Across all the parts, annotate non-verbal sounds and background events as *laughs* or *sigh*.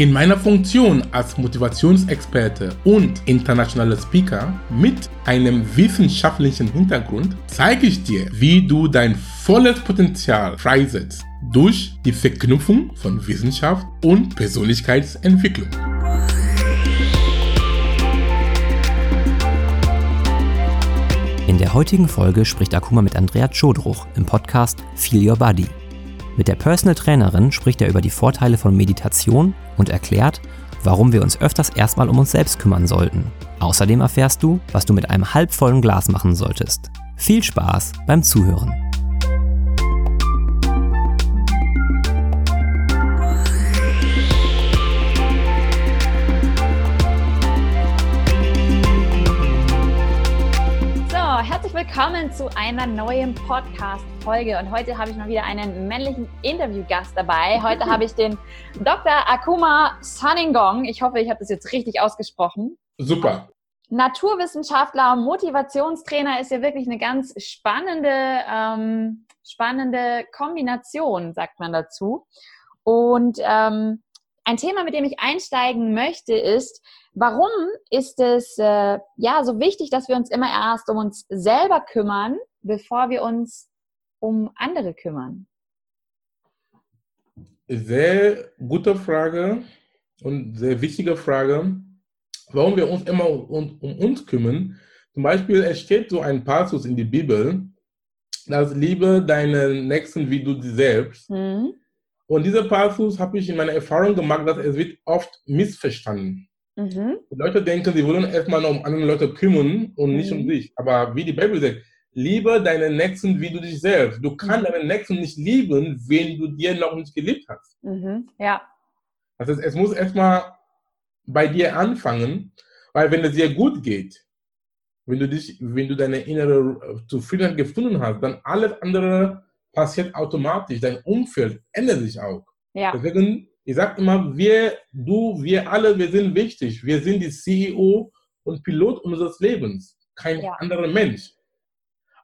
In meiner Funktion als Motivationsexperte und internationaler Speaker mit einem wissenschaftlichen Hintergrund zeige ich dir, wie du dein volles Potenzial freisetzt durch die Verknüpfung von Wissenschaft und Persönlichkeitsentwicklung. In der heutigen Folge spricht Akuma mit Andrea Chodruch im Podcast Feel Your Body. Mit der Personal Trainerin spricht er über die Vorteile von Meditation und erklärt, warum wir uns öfters erstmal um uns selbst kümmern sollten. Außerdem erfährst du, was du mit einem halbvollen Glas machen solltest. Viel Spaß beim Zuhören. herzlich willkommen zu einer neuen Podcast-Folge. Und heute habe ich mal wieder einen männlichen Interviewgast dabei. Heute habe ich den Dr. Akuma Saningong. Ich hoffe, ich habe das jetzt richtig ausgesprochen. Super. Naturwissenschaftler, Motivationstrainer ist ja wirklich eine ganz spannende, ähm, spannende Kombination, sagt man dazu. Und ähm, ein Thema, mit dem ich einsteigen möchte, ist, warum ist es äh, ja so wichtig, dass wir uns immer erst um uns selber kümmern, bevor wir uns um andere kümmern? Sehr gute Frage und sehr wichtige Frage, warum wir uns immer um, um uns kümmern. Zum Beispiel, es steht so ein Passus in der Bibel, dass liebe deinen Nächsten wie du dich selbst. Mhm. Und dieser Passus habe ich in meiner Erfahrung gemacht, dass es wird oft missverstanden. Mhm. Die Leute denken, sie wollen erstmal um andere Leute kümmern und nicht mhm. um dich. Aber wie die Bibel sagt, liebe deinen Nächsten wie du dich selbst. Du kannst mhm. deinen Nächsten nicht lieben, wenn du dir noch nicht geliebt hast. Mhm. Ja. Das heißt, es muss erstmal bei dir anfangen, weil wenn es dir gut geht, wenn du dich, wenn du deine innere Zufriedenheit gefunden hast, dann alles andere passiert automatisch. Dein Umfeld ändert sich auch. Ja. Deswegen, ich sage immer, wir, du, wir alle, wir sind wichtig. Wir sind die CEO und Pilot unseres Lebens, kein ja. anderer Mensch.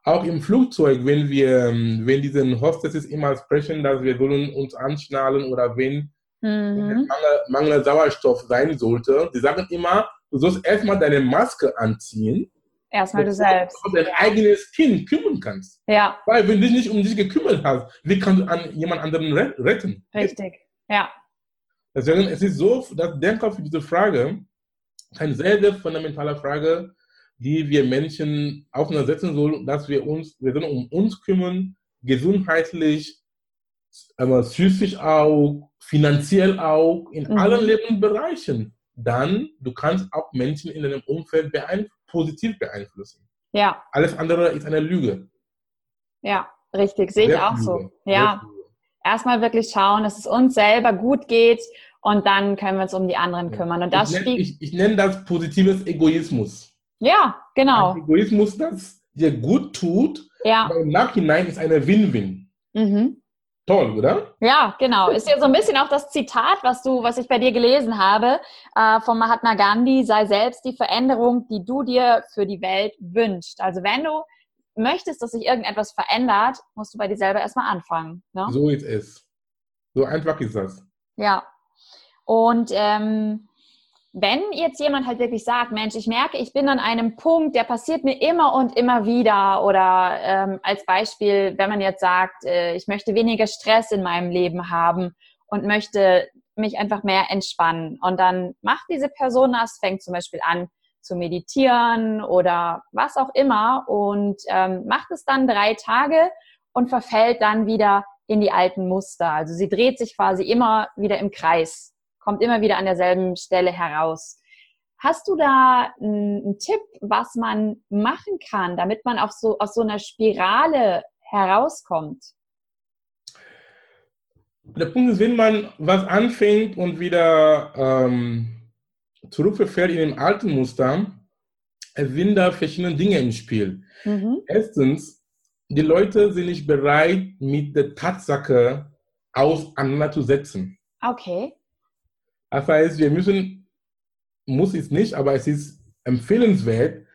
Auch im Flugzeug, wenn wir, wenn diese Hostesses immer sprechen, dass wir sollen uns anschnallen oder wenn, mhm. Mangel, Mangel Sauerstoff sein sollte, die sagen immer, du sollst erstmal deine Maske anziehen Erstmal du selbst. Du dein eigenes Kind kümmern kannst. Ja. Weil wenn du dich nicht um dich gekümmert hast, wie kannst du an jemand anderen retten? Richtig, ja. Deswegen es ist so, dass Denker für diese Frage eine sehr, sehr fundamentale Frage, die wir Menschen auseinandersetzen sollen, dass wir uns, wir sollen um uns kümmern, gesundheitlich, aber psychisch auch, finanziell auch, in mhm. allen Lebensbereichen. Dann, du kannst auch Menschen in deinem Umfeld beeinflussen positiv beeinflussen. Ja. Alles andere ist eine Lüge. Ja, richtig. Sehe ich auch so. Ja. Erstmal wirklich schauen, dass es uns selber gut geht und dann können wir uns um die anderen kümmern. Und das ich, nenne, ich, ich nenne das positives Egoismus. Ja, genau. Ein Egoismus, das dir gut tut, ja. im Nachhinein ist eine Win-Win. Mhm. Toll, oder? Ja, genau. Ist ja so ein bisschen auch das Zitat, was du, was ich bei dir gelesen habe, äh, von Mahatma Gandhi, sei selbst die Veränderung, die du dir für die Welt wünschst. Also wenn du möchtest, dass sich irgendetwas verändert, musst du bei dir selber erstmal anfangen. Ne? So ist es. So einfach ist das. Ja. Und ähm, wenn jetzt jemand halt wirklich sagt, Mensch, ich merke, ich bin an einem Punkt, der passiert mir immer und immer wieder oder ähm, als Beispiel, wenn man jetzt sagt, äh, ich möchte weniger Stress in meinem Leben haben und möchte mich einfach mehr entspannen und dann macht diese Person das, fängt zum Beispiel an zu meditieren oder was auch immer und ähm, macht es dann drei Tage und verfällt dann wieder in die alten Muster. Also sie dreht sich quasi immer wieder im Kreis kommt immer wieder an derselben Stelle heraus. Hast du da einen Tipp, was man machen kann, damit man auch so aus so einer Spirale herauskommt? Der Punkt ist, wenn man was anfängt und wieder ähm, zurückverfällt in den alten Muster, sind da verschiedene Dinge im Spiel. Mhm. Erstens, die Leute sind nicht bereit, mit der Tatsache auseinanderzusetzen. Okay. Das heißt, wir müssen, muss es nicht, aber es ist empfehlenswert,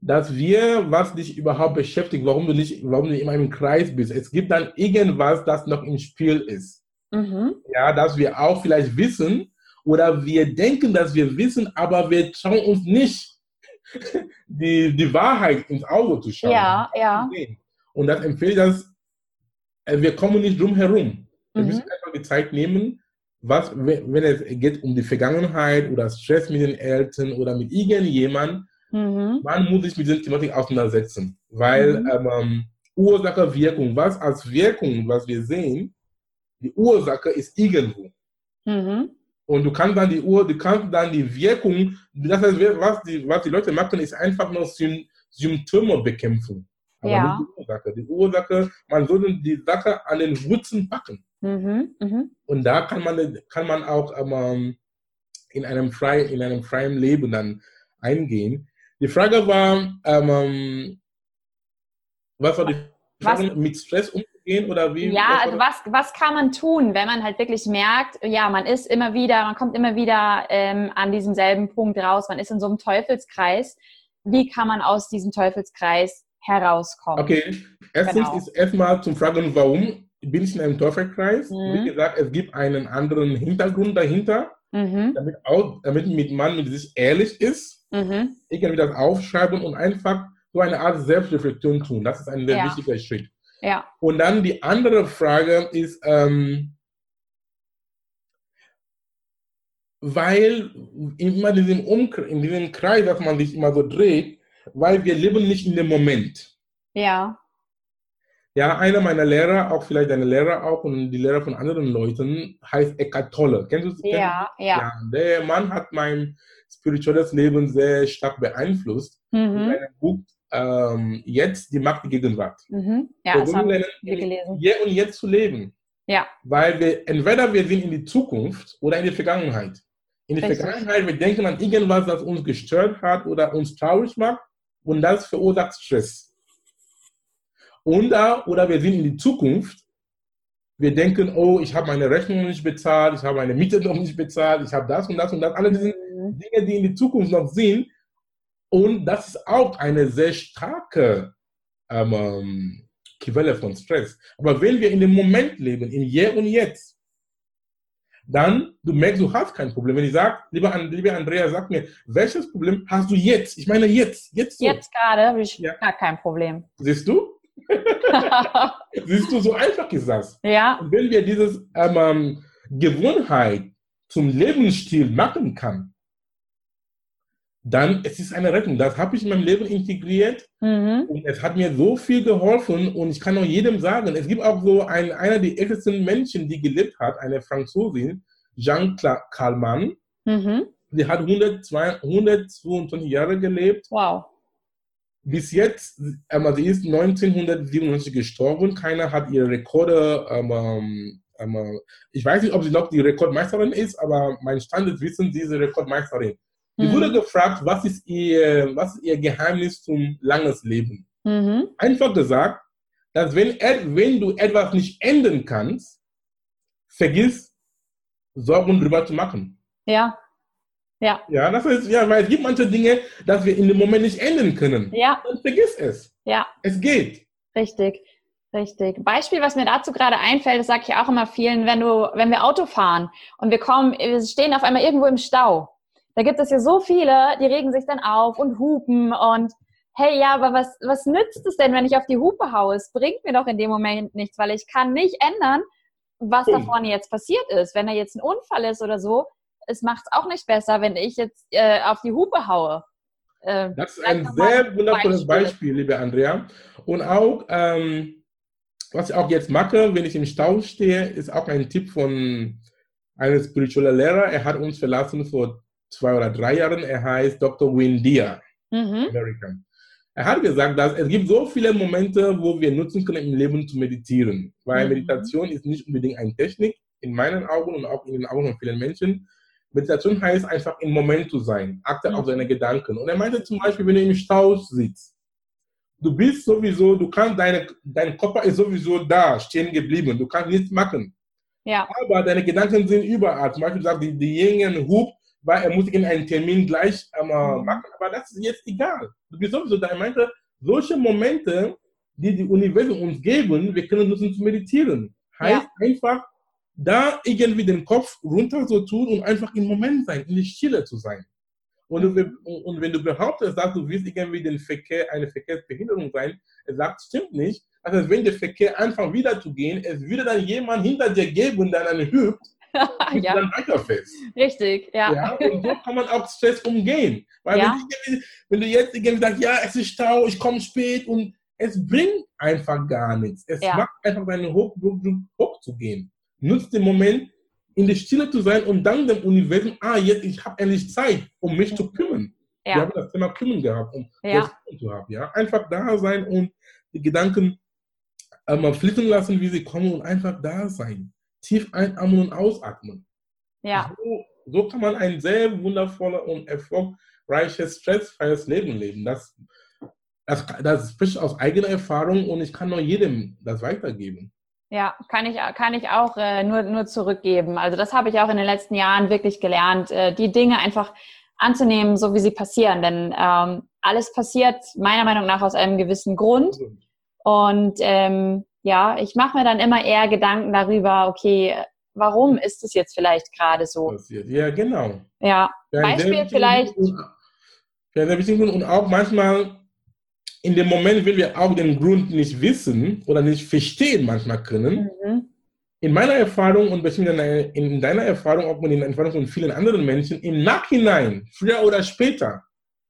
dass wir, was dich überhaupt beschäftigt, warum du nicht, warum du immer im Kreis bist. Es gibt dann irgendwas, das noch im Spiel ist. Mhm. Ja, dass wir auch vielleicht wissen oder wir denken, dass wir wissen, aber wir trauen uns nicht, *laughs* die, die Wahrheit ins Auge zu schauen. Ja, ja. Und das empfehle ich, dass äh, wir kommen nicht drum herum. Wir mhm. müssen einfach die Zeit nehmen, was, wenn es geht um die Vergangenheit oder Stress mit den Eltern oder mit irgendjemandem, Mhm. Man muss sich mit dieser Thematik auseinandersetzen, weil mhm. ähm, Ursache, Wirkung, was als Wirkung, was wir sehen, die Ursache ist irgendwo. Mhm. Und du kannst dann die Ur, du kannst dann die Wirkung, das heißt, was die, was die Leute machen, ist einfach nur Symptome bekämpfen. Aber ja. nicht die Ursache. Die Ursache, man sollte die Sache an den Wurzeln packen. Mhm. Mhm. Und da kann man, kann man auch ähm, in, einem frei, in einem freien Leben dann eingehen. Die Frage war, ähm, was war die Frage, was? mit Stress umzugehen oder wie? Ja, was also was, was kann man tun, wenn man halt wirklich merkt, ja, man ist immer wieder, man kommt immer wieder ähm, an diesem selben Punkt raus, man ist in so einem Teufelskreis. Wie kann man aus diesem Teufelskreis herauskommen? Okay, erstens genau. ist erstmal zum Fragen, warum bin ich in einem Teufelskreis? Mhm. Wie gesagt, es gibt einen anderen Hintergrund dahinter, mhm. damit, auch, damit man mit sich ehrlich ist Mhm. Irgendwie das aufschreiben und einfach so eine Art Selbstreflexion tun. Das ist ein sehr ja. wichtiger Schritt. Ja. Und dann die andere Frage ist, ähm, weil immer in diesem, in diesem Kreis, dass man sich immer so dreht, weil wir leben nicht in dem Moment. Ja. Ja, einer meiner Lehrer, auch vielleicht deine Lehrer auch und die Lehrer von anderen Leuten, heißt Eckhart Tolle. Kennst du das? Ja, ja, ja. Der Mann hat mein spirituelles Leben sehr stark beeinflusst. Mhm. In seinem Buch ähm, Jetzt die Macht der Gegenwart. Mhm. Ja, das haben wir gelesen. Hier und jetzt zu leben. Ja. Weil wir entweder wir sind in die Zukunft oder in die Vergangenheit. In der Vergangenheit, wir denken an irgendwas, das uns gestört hat oder uns traurig macht und das verursacht Stress. Da, oder wir sind in die Zukunft, wir denken, oh, ich habe meine Rechnung nicht bezahlt, ich habe meine Miete noch nicht bezahlt, ich habe das und das und das, alle diese mhm. Dinge, die in die Zukunft noch sind. Und das ist auch eine sehr starke ähm, Quelle von Stress. Aber wenn wir in dem Moment leben, im Hier und Jetzt, dann du merkst, du hast kein Problem. Wenn ich sage, lieber, lieber Andrea, sag mir, welches Problem hast du jetzt? Ich meine jetzt, jetzt so. Jetzt gerade habe ich ja. gar kein Problem. Siehst du? *laughs* Siehst du, so einfach ist das. Ja. Und wenn wir diese ähm, ähm, Gewohnheit zum Lebensstil machen kann, dann es ist eine Rettung. Das habe ich in meinem Leben integriert mhm. und es hat mir so viel geholfen und ich kann auch jedem sagen, es gibt auch so ein, einer der ältesten Menschen, die gelebt hat, eine Franzosin, Jean Calment. Mhm. Die hat 102, 122 Jahre gelebt. Wow bis jetzt, ähm, sie ist 1997 gestorben, keiner hat ihre Rekorde, ähm, ähm, ähm, ich weiß nicht, ob sie noch die Rekordmeisterin ist, aber mein Stand ist wissen, sie ist Rekordmeisterin. Sie mhm. wurde gefragt, was ist, ihr, was ist ihr Geheimnis zum langes Leben? Mhm. Einfach gesagt, dass wenn, wenn du etwas nicht ändern kannst, vergiss, Sorgen drüber zu machen. Ja. Ja. Ja, das ist, ja, weil es gibt manche Dinge, dass wir in dem Moment nicht ändern können. Ja. Dann vergiss es. Ja. Es geht. Richtig. Richtig. Beispiel, was mir dazu gerade einfällt, das sage ich auch immer vielen, wenn du, wenn wir Auto fahren und wir kommen, wir stehen auf einmal irgendwo im Stau. Da gibt es ja so viele, die regen sich dann auf und hupen und hey, ja, aber was, was nützt es denn, wenn ich auf die Hupe haue? Es bringt mir doch in dem Moment nichts, weil ich kann nicht ändern, was da vorne jetzt passiert ist. Wenn da jetzt ein Unfall ist oder so, es macht es auch nicht besser, wenn ich jetzt äh, auf die Hupe haue. Äh, das ist ein sehr wundervolles Beispiel. Liebe Andrea. Und auch, ähm, was ich auch jetzt mache, wenn ich im Stau stehe, ist auch ein Tipp von einem spirituellen Lehrer. Er hat uns verlassen vor zwei oder drei Jahren. Er heißt Dr. Windia, mhm. American. Er hat gesagt, dass es gibt so viele Momente, wo wir nutzen können, im Leben zu meditieren. Weil mhm. Meditation ist nicht unbedingt eine Technik, in meinen Augen und auch in den Augen von vielen Menschen, Meditation heißt einfach im Moment zu sein, achte auf deine Gedanken. Und er meinte zum Beispiel, wenn du im Stau sitzt, du bist sowieso, du kannst deine, dein Körper ist sowieso da, stehen geblieben, du kannst nichts machen. Ja. Aber deine Gedanken sind überall. Zum Beispiel sagt die, diejenigen Hub, weil er muss in einen Termin gleich ähm, Mhm. machen, aber das ist jetzt egal. Du bist sowieso da. Ich meinte, solche Momente, die die Universum uns geben, wir können nutzen zu meditieren. Heißt einfach, da irgendwie den Kopf runter so tun und einfach im Moment sein, in der Stille zu sein. Und, und wenn du behauptest, dass du willst irgendwie den Verkehr, eine Verkehrsbehinderung sein, er sagt, stimmt nicht. Also wenn der Verkehr anfängt wieder zu gehen, es würde dann jemand hinter dir geben, der dann hüpft *laughs* und ja, dann weiterfährst. richtig. Ja. Ja, und so kann man auch Stress umgehen. Weil Ja. wenn, wenn du jetzt irgendwie sagst, ja, es ist Stau, ich komme spät und es bringt einfach gar nichts. Es Ja. macht einfach deinen Hochblutdruck hochzugehen. Nutzt den Moment, in der Stille zu sein und dann dem Universum, ah, jetzt, ich habe endlich Zeit, um mich zu kümmern. Wir Ja. haben das Thema kümmern gehabt, um Ja. das zu haben. Ja? Einfach da sein und die Gedanken äh, mal fließen lassen, wie sie kommen und einfach da sein. Tief einatmen und ausatmen. ja. So, so kann man ein sehr wundervolles und erfolgreiches, stressfreies Leben leben. Das, das, das spricht aus eigener Erfahrung und ich kann nur jedem das weitergeben. Ja, kann ich, kann ich auch äh, nur, nur zurückgeben. Also das habe ich auch in den letzten Jahren wirklich gelernt, äh, die Dinge einfach anzunehmen, so wie sie passieren. Denn ähm, alles passiert meiner Meinung nach aus einem gewissen Grund. Und ähm, ja, ich mache mir dann immer eher Gedanken darüber, okay, warum ist es jetzt vielleicht gerade so? Passiert. Ja, genau. Ja, Beispiel vielleicht- und- Ja, sehr wichtiger Grund und auch manchmal in dem Moment, wenn wir auch den Grund nicht wissen oder nicht verstehen manchmal können, mhm. in meiner Erfahrung und bestimmt in deiner- in deiner Erfahrung, auch in der Erfahrung von vielen anderen Menschen, im Nachhinein, früher oder später,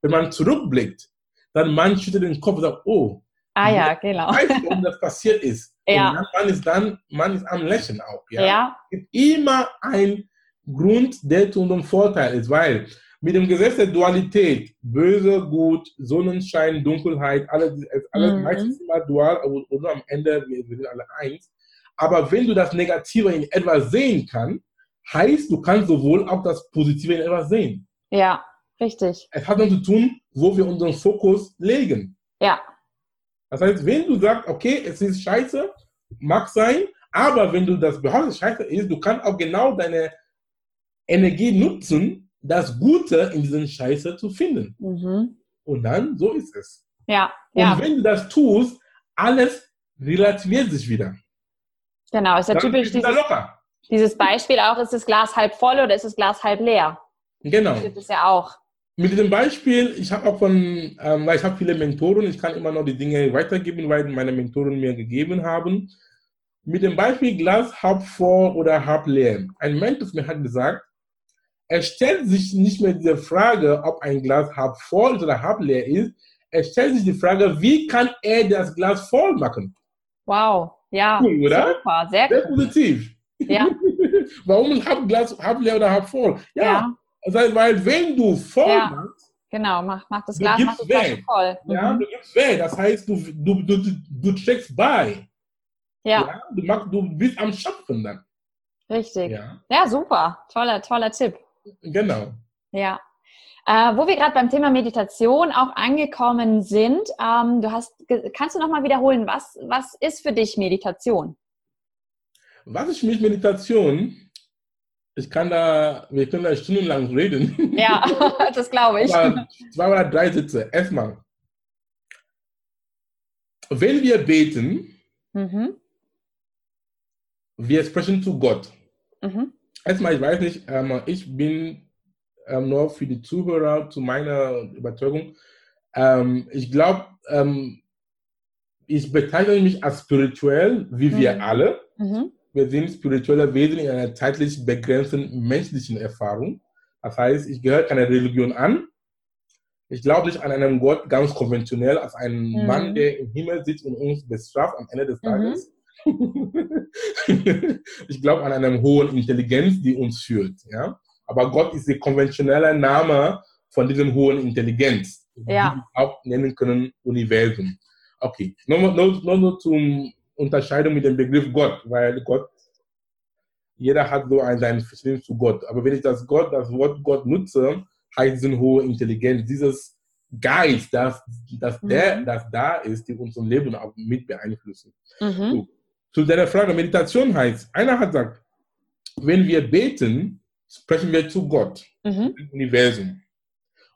wenn man zurückblickt, dann man schüttelt den Kopf und sagt, oh, ah ja, genau. weißt du, warum das passiert ist? *laughs* Ja. Und dann, man ist dann, man ist am Lächeln auch. Ja? Ja, Es gibt immer einen Grund, der zu unserem Vorteil ist, weil mit dem Gesetz der Dualität, böse, gut, Sonnenschein, Dunkelheit, alles, alles Mhm. meistens immer dual und am Ende, wir sind alle eins. Aber wenn du das Negative in etwas sehen kannst, heißt, du kannst sowohl auch das Positive in etwas sehen. ja, richtig. Es hat damit zu tun, wo wir unseren Fokus legen. Ja, Das heißt, wenn du sagst, okay, es ist scheiße, mag sein, aber wenn du das behauptest, scheiße ist, du kannst auch genau deine Energie nutzen, das Gute in diesen Scheiße zu finden. mhm. Und dann, so ist es. ja, Und ja, wenn du das tust, alles relativiert sich wieder. genau. Ist ja Dann typisch dieses, locker. dieses Beispiel auch, ist das Glas halb voll oder ist das Glas halb leer? Genau. Das gibt es ja auch. Mit diesem Beispiel, ich habe auch von, ähm, weil ich habe viele Mentoren, ich kann immer noch die Dinge weitergeben, weil meine Mentoren mir gegeben haben. Mit dem Beispiel Glas halb voll oder halb leer. Ein Mentor mir hat gesagt, er stellt sich nicht mehr diese Frage, ob ein Glas halb voll ist oder halb leer ist. Er stellt sich die Frage, wie kann er das Glas voll machen? Wow. Ja, Cool, oder? super, sehr Sehr cool. positiv. Ja, *laughs* Warum halb Glas, halb leer oder halb voll? Ja, ja, heißt, weil wenn du voll Ja. machst, genau. Mach, mach das Glas, mach gibst das Glas voll. Ja, Mhm. du gibst weg. Das heißt, du, du, du, du, du trägst bei. Ja, Du, machst, du bist am Schöpfen dann. richtig. Ja, Ja, super. Toller, toller Tipp. Genau. Ja. Äh, wo wir gerade beim Thema Meditation auch angekommen sind, ähm, du hast, kannst du nochmal wiederholen, was, was ist für dich Meditation? Was ist mit Meditation? Ich kann da, wir können da stundenlang reden. Ja, *laughs* *laughs* das glaube ich. Aber zwei oder drei Sätze. Erstmal, wenn wir beten, Mhm. wir sprechen zu Gott. Mhm. Erstmal, ich weiß nicht, ähm, ich bin ähm, nur für die Zuhörer zu meiner Überzeugung. Ähm, ich glaube, ähm, ich bezeichne mich als spirituell, wie wir Mhm. alle. Mhm. Wir sind spirituelle Wesen in einer zeitlich begrenzten menschlichen Erfahrung. Das heißt, ich gehöre keiner Religion an. Ich glaube nicht an einen Gott ganz konventionell, als einen Mhm. Mann, der im Himmel sitzt und uns bestraft am Ende des Mhm. Tages. *laughs* ich glaube an eine hohe Intelligenz, die uns führt. Ja? Aber Gott ist der konventionelle Name von diesem hohen Intelligenz, Ja. die wir auch nennen können Universum. Okay, nur, nur, nur, nur zum Unterscheidung mit dem Begriff Gott, weil Gott, jeder hat so ein, sein Verständnis zu Gott. Aber wenn ich das Gott, das Wort Gott nutze, heißt diese hohe Intelligenz, dieses Geist, das, das, der, Mhm. das da ist, die unser Leben auch mit beeinflussen. Mhm. Zu deiner Frage, Meditation heißt, einer hat gesagt, wenn wir beten, sprechen wir zu Gott, Mhm. dem Universum.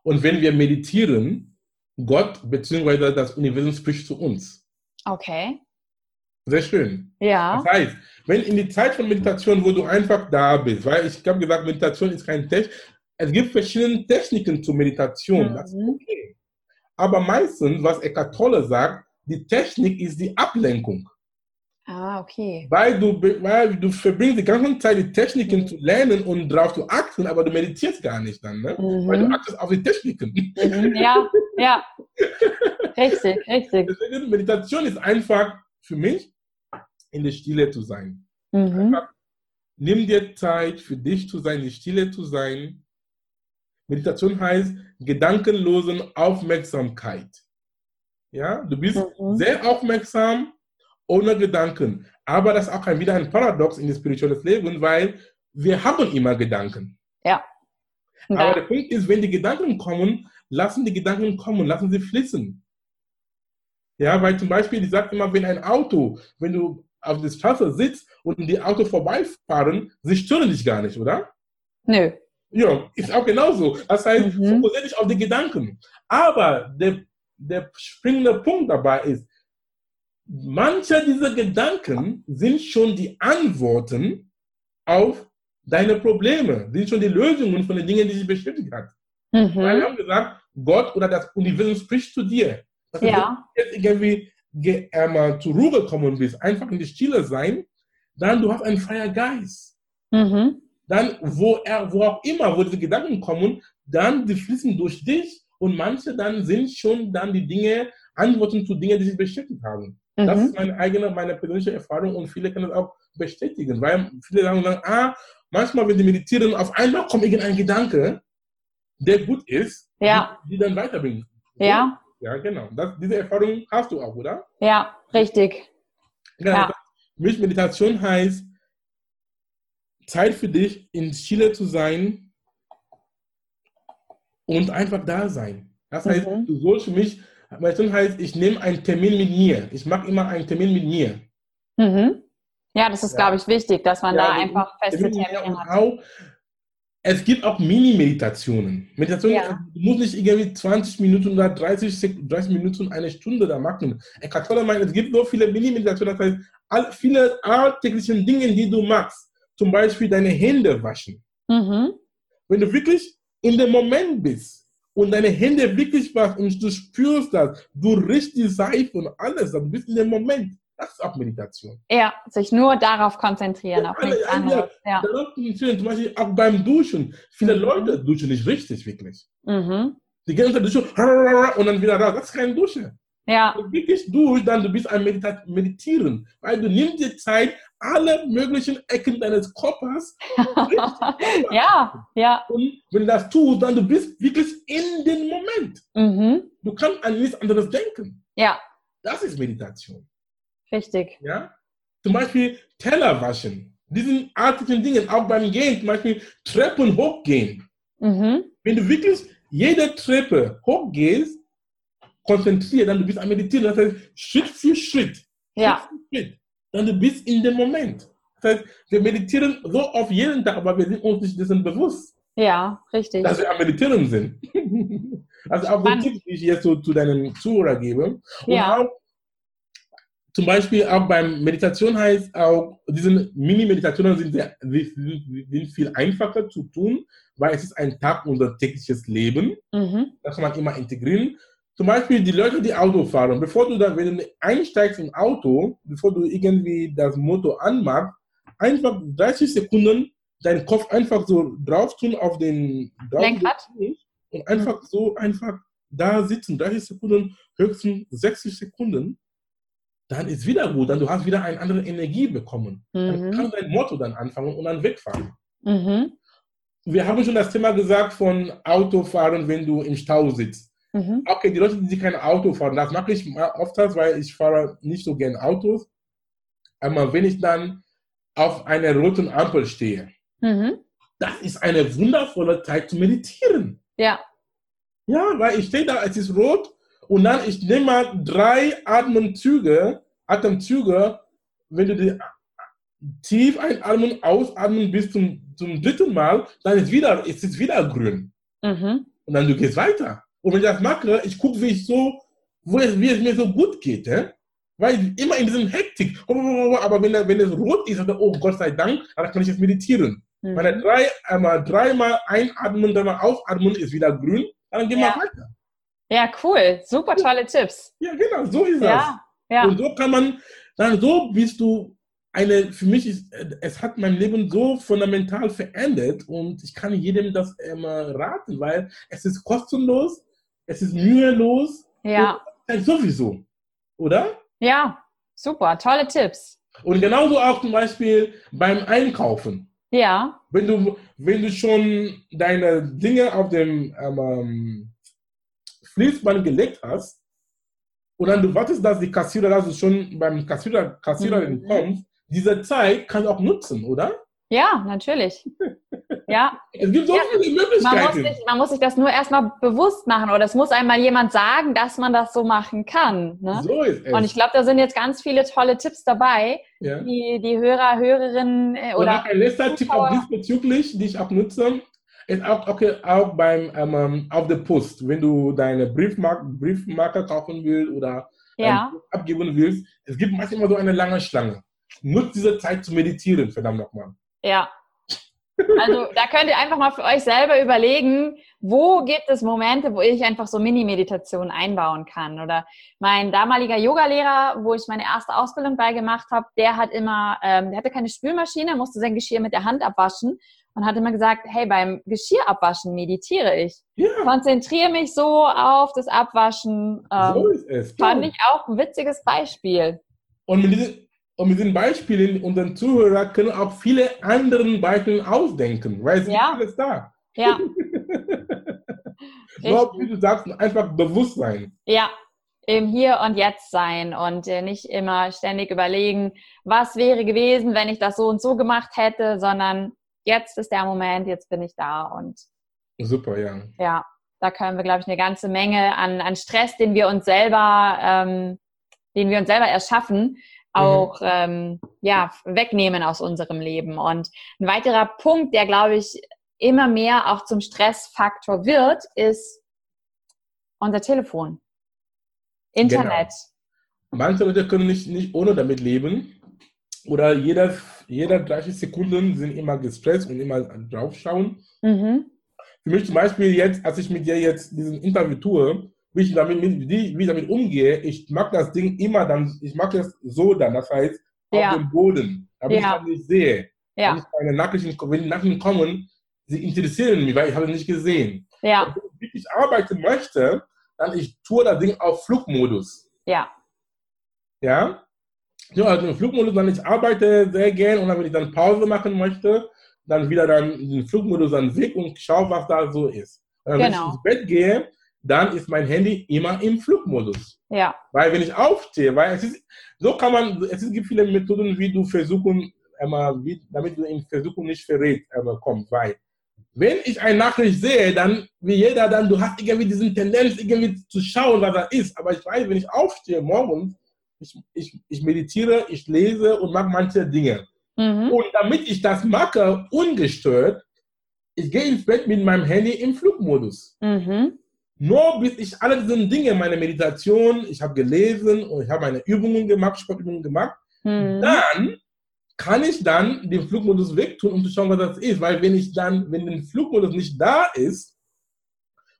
Und wenn wir meditieren, Gott bzw. das Universum spricht zu uns. Okay. Sehr schön. Ja. Das heißt, wenn in die Zeit von Meditation, wo du einfach da bist, weil ich habe gesagt, Meditation ist kein Test, es gibt verschiedene Techniken zur Meditation. Das ist Mhm. okay. Aber meistens, was Eckhart Tolle sagt, die Technik ist die Ablenkung. Ah, okay. Weil du, weil du verbringst die ganze Zeit die Techniken Mhm. zu lernen und drauf zu achten, aber du meditierst gar nicht dann, ne? Weil du Mhm. achtest auf die Techniken. Mhm. Ja, ja. Richtig, richtig. Deswegen, Meditation ist einfach für mich, in der Stille zu sein. Mhm. Nimm dir Zeit, für dich zu sein, in der Stille zu sein. Meditation heißt gedankenlosen Aufmerksamkeit. Ja, du bist Mhm. sehr aufmerksam, ohne Gedanken. Aber das ist auch ein, wieder ein Paradox in das spirituelle Leben, weil wir haben immer Gedanken. Und Aber da, der Punkt ist, wenn die Gedanken kommen, lassen die Gedanken kommen, lassen sie fließen. Ja, weil zum Beispiel, ich sage immer, wenn ein Auto, wenn du auf der Straße sitzt und die Autos vorbeifahren, sie stören dich gar nicht, oder? nö. Ja, ist auch genauso. Das heißt, Mhm. fokussiere dich auf die Gedanken. Aber der, der springende Punkt dabei ist, manche dieser Gedanken sind schon die Antworten auf deine Probleme, sind schon die Lösungen von den Dingen, die dich beschäftigt hat. Weil wir Mhm. haben gesagt, Gott oder das Universum spricht zu dir. Das heißt, Ja. Wenn du jetzt irgendwie ge- einmal zur Ruhe gekommen bist, einfach in die Stille sein, dann du hast einen freien Geist. Mhm. Dann, wo, er, wo auch immer, wo diese Gedanken kommen, dann die fließen durch dich und manche dann sind schon dann die Dinge, Antworten zu Dingen, die sich beschäftigt haben. Das Mhm. ist meine eigene, meine persönliche Erfahrung und viele können das auch bestätigen, weil viele sagen dann, ah, manchmal, wenn sie meditieren, auf einmal kommt irgendein Gedanke, der gut ist, Ja. die, die dann weiterbringen. Ja. Ja, genau. Das, diese Erfahrung hast du auch, oder? Ja, richtig. Genau. Ja. Für mich Meditation heißt, Zeit für dich, in Stille zu sein und einfach da sein. Das heißt, Mhm. du sollst für mich, Meditation heißt, ich nehme einen Termin mit mir. Ich mache immer einen Termin mit mir. Mhm. Ja, das ist, Ja. glaube ich, wichtig, dass man Ja, da du- einfach feste Termine hat. auch, es gibt auch Mini-Meditationen. Meditation, Ja. du musst nicht irgendwie 20 Minuten oder 30, Sek- 30 Minuten, eine Stunde da machen. Eckhart Tolle meint, es gibt so viele Mini-Meditationen, das heißt, all, viele alltäglichen Dinge, die du machst. Zum Beispiel deine Hände waschen. Mhm. Wenn du wirklich in dem Moment bist und deine Hände wirklich waschen und du spürst das, du riechst die Seife und alles, dann bist in dem Moment. Das ist auch Meditation. Ja, sich nur darauf konzentrieren, Ja, auf nichts alle- anderes. Ja. Da läuft ein Film, zum Beispiel auch beim Duschen. Viele Mhm. Leute duschen nicht richtig, wirklich. Mhm. Die ganze Zeit duschen und dann wieder raus. Das ist keine Dusche. Ja, Wenn du wirklich durch, dann du bist ein Medita Meditieren. Weil du nimmst dir Zeit, alle möglichen Ecken deines Körpers *laughs* ja, ja. und wenn du das tust, dann du bist wirklich in den Moment. Mhm. Du kannst an nichts anderes denken. Ja, Das ist Meditation. richtig. Ja? Zum Beispiel Teller waschen. Diesen artigen Dingen, auch beim Gehen, zum Beispiel Treppen hochgehen. Mhm. Wenn du wirklich jede Treppe hochgehst, konzentriert, dann du bist am Meditieren. Das heißt, Schritt für Schritt. Ja, Schritt für Schritt. Dann du bist in dem Moment. Das heißt, wir meditieren so oft jeden Tag, aber wir sind uns nicht dessen bewusst, ja, richtig. dass wir am Meditieren sind. also auch Spannend. Tipps, die ich jetzt so zu deinen Zuhörer gebe. Und Ja. auch zum Beispiel auch beim Meditation heißt auch, diese Mini-Meditationen sind, sehr, sind viel einfacher zu tun, weil es ist ein Tag unser tägliches Leben. Mhm. Das kann man immer integrieren. Zum Beispiel die Leute, die Auto fahren, bevor du dann, wenn du einsteigst im Auto, bevor du irgendwie das Motor anmachst, einfach 30 Sekunden deinen Kopf einfach so drauf tun auf den drauf Lenkrad? und einfach so einfach da sitzen, 30 Sekunden, höchstens 60 Sekunden, dann ist wieder gut, dann du hast wieder eine andere Energie bekommen. Dann Mhm. kann dein Motor dann anfangen und dann wegfahren. Mhm. Wir haben schon das Thema gesagt von Autofahren, wenn du im Stau sitzt. Mhm. Okay, die Leute, die kein Auto fahren, das mache ich oftmals, weil ich fahre nicht so gern Autos. Aber wenn ich dann auf einer roten Ampel stehe, Mhm. das ist eine wundervolle Zeit zu meditieren. Ja, Ja, weil ich stehe da, es ist rot und dann ich nehme mal drei Atemzüge, Atemzüge, wenn du die tief einatmen, ausatmen bis zum, zum dritten Mal, dann ist, wieder, ist es wieder grün. Mhm. Und dann du gehst weiter. Und wenn ich das mache, ich gucke, wie ich so, wo es, wie es mir so gut geht. Eh? Weil immer in diesem Hektik. Aber wenn, wenn es rot ist, dann, oh Gott sei Dank, dann kann ich jetzt meditieren. Mhm. Wenn er drei, einmal, dreimal einatmen, dann mal ausatmen, ist wieder grün, dann gehen wir ja. weiter. Ja, cool. Super tolle Tipps. Ja, genau, so ist ja. das. Ja. Und so kann man, dann so bist du eine, für mich ist, es hat mein Leben so fundamental verändert und ich kann jedem das immer raten, weil es ist kostenlos, es ist mühelos. Ja. Und, sowieso, oder? Ja, super, tolle Tipps. Und genauso auch zum Beispiel beim Einkaufen. Ja. Wenn du, wenn du schon deine Dinge auf dem ähm, Fließband gelegt hast und dann du wartest, dass die Kassierer, dass du schon beim Kassierer, Kassiererin mhm. kommst, diese Zeit kann du auch nutzen, oder? Ja, natürlich. Ja. Es gibt so ja. viele Möglichkeiten. Man muss, sich, man muss sich das nur erstmal bewusst machen oder es muss einmal jemand sagen, dass man das so machen kann. Ne? So ist es. Und ich glaube, da sind jetzt ganz viele tolle Tipps dabei, ja. die die Hörer, Hörerinnen äh, oder. Und ein letzter Tipp auch diesbezüglich, die ich auch nutze, ist auch, okay, auch beim ähm, auf der Post, wenn du deine Briefmark Briefmarker kaufen willst oder ja. abgeben willst, es gibt manchmal so eine lange Schlange. Nutzt diese Zeit zu meditieren, verdammt nochmal. Ja. Also da könnt ihr einfach mal für euch selber überlegen, wo gibt es Momente, wo ich einfach so Mini-Meditationen einbauen kann. Oder mein damaliger Yogalehrer, wo ich meine erste Ausbildung beigemacht habe, der hat immer, ähm, der hatte keine Spülmaschine, musste sein Geschirr mit der Hand abwaschen und hat immer gesagt, hey, beim Geschirrabwaschen meditiere ich. Ja. Konzentriere mich so auf das Abwaschen. Ähm, so ist es. Fand ich auch ein witziges Beispiel. Und und mit den Beispielen, unseren Zuhörer können auch viele anderen Beispiele ausdenken, weil es ja. ist alles da. Ja. *laughs* so, wie du sagst, einfach bewusst sein. Ja, im Hier und Jetzt sein und äh, nicht immer ständig überlegen, was wäre gewesen, wenn ich das so und so gemacht hätte, sondern jetzt ist der Moment, jetzt bin ich da und super, ja. Ja, da können wir, glaube ich, eine ganze Menge an, an Stress, den wir uns selber, ähm, den wir uns selber erschaffen, auch mhm. ähm, ja, wegnehmen aus unserem Leben. Und ein weiterer Punkt, der, glaube ich, immer mehr auch zum Stressfaktor wird, ist unser Telefon. Internet. Genau. Manche Leute können nicht, nicht ohne damit leben. Oder jeder, jeder 30 Sekunden sind immer gestresst und immer draufschauen. Mhm. Für mich zum Beispiel jetzt, als ich mit dir jetzt diesen Interview tue, wie ich damit, wie, wie ich damit umgehe, ich mag das Ding immer dann, ich mag es so dann, das heißt ja. auf dem Boden, damit ja. ich das nicht sehe. Ja. Wenn ich meine Nachrichten, wenn die Nachrichten kommen, sie interessieren mich, weil ich habe es nicht gesehen. Ja. wenn ich arbeiten möchte, dann ich tue das Ding auf Flugmodus. Ja. Ja? Ja, also im Flugmodus, dann ich arbeite sehr gern und dann, wenn ich dann Pause machen möchte, dann wieder dann in den Flugmodus dann weg und schaue, was da so ist. Und dann, genau. Wenn ich ins Bett gehe, dann ist mein Handy immer im Flugmodus. Ja. Weil wenn ich aufstehe, weil es ist, so kann man, es gibt viele Methoden, wie du versuchen, immer, wie, damit du in Versuchung nicht verrät, aber kommst, weil wenn ich eine Nachricht sehe, dann, wie jeder dann, du hast irgendwie diesen Tendenz, irgendwie zu schauen, was da ist. Aber ich weiß, wenn ich aufstehe morgens, ich, ich, ich meditiere, ich lese und mache manche Dinge. Mhm. Und damit ich das mache, ungestört, ich gehe ins Bett mit meinem Handy im Flugmodus. Mhm. Nur bis ich alle diese Dinge, meine Meditation, ich habe gelesen und ich habe meine Übungen gemacht, Sportübungen gemacht, mhm. dann kann ich dann den Flugmodus wegtun, um zu schauen, was das ist. Weil wenn ich dann, wenn der Flugmodus nicht da ist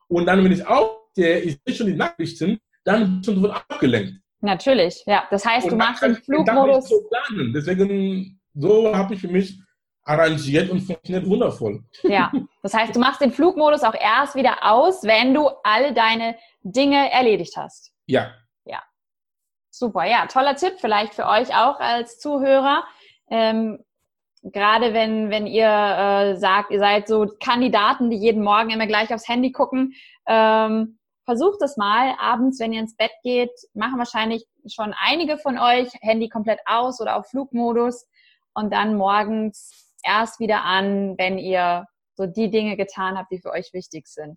und dann, wenn ich aufstehe, ich sehe schon die Nachrichten, dann bin ich schon sofort abgelenkt. Natürlich, ja. Das heißt, und du machst den Flugmodus. So Deswegen, so habe ich für mich arrangiert und funktioniert wundervoll. Ja, das heißt, du machst den Flugmodus auch erst wieder aus, wenn du alle deine Dinge erledigt hast. Ja. Ja. Super, ja, toller Tipp vielleicht für euch auch als Zuhörer. Ähm, gerade wenn, wenn ihr äh, sagt, ihr seid so Kandidaten, die jeden Morgen immer gleich aufs Handy gucken, ähm, versucht es mal abends, wenn ihr ins Bett geht, machen wahrscheinlich schon einige von euch Handy komplett aus oder auf Flugmodus und dann morgens erst wieder an, wenn ihr so die Dinge getan habt, die für euch wichtig sind.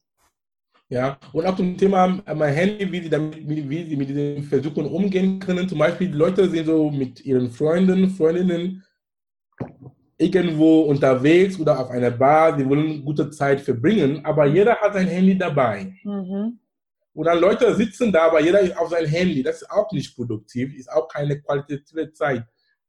Ja, und auch zum Thema äh, mein Handy, wie sie, damit, wie sie mit diesen Versuchen umgehen können. Zum Beispiel, die Leute sind so mit ihren Freunden, Freundinnen irgendwo unterwegs oder auf einer Bar, die wollen gute Zeit verbringen, aber jeder hat sein Handy dabei. Mhm. Und dann Leute sitzen da, aber jeder ist auf sein Handy. Das ist auch nicht produktiv, ist auch keine qualitative Zeit.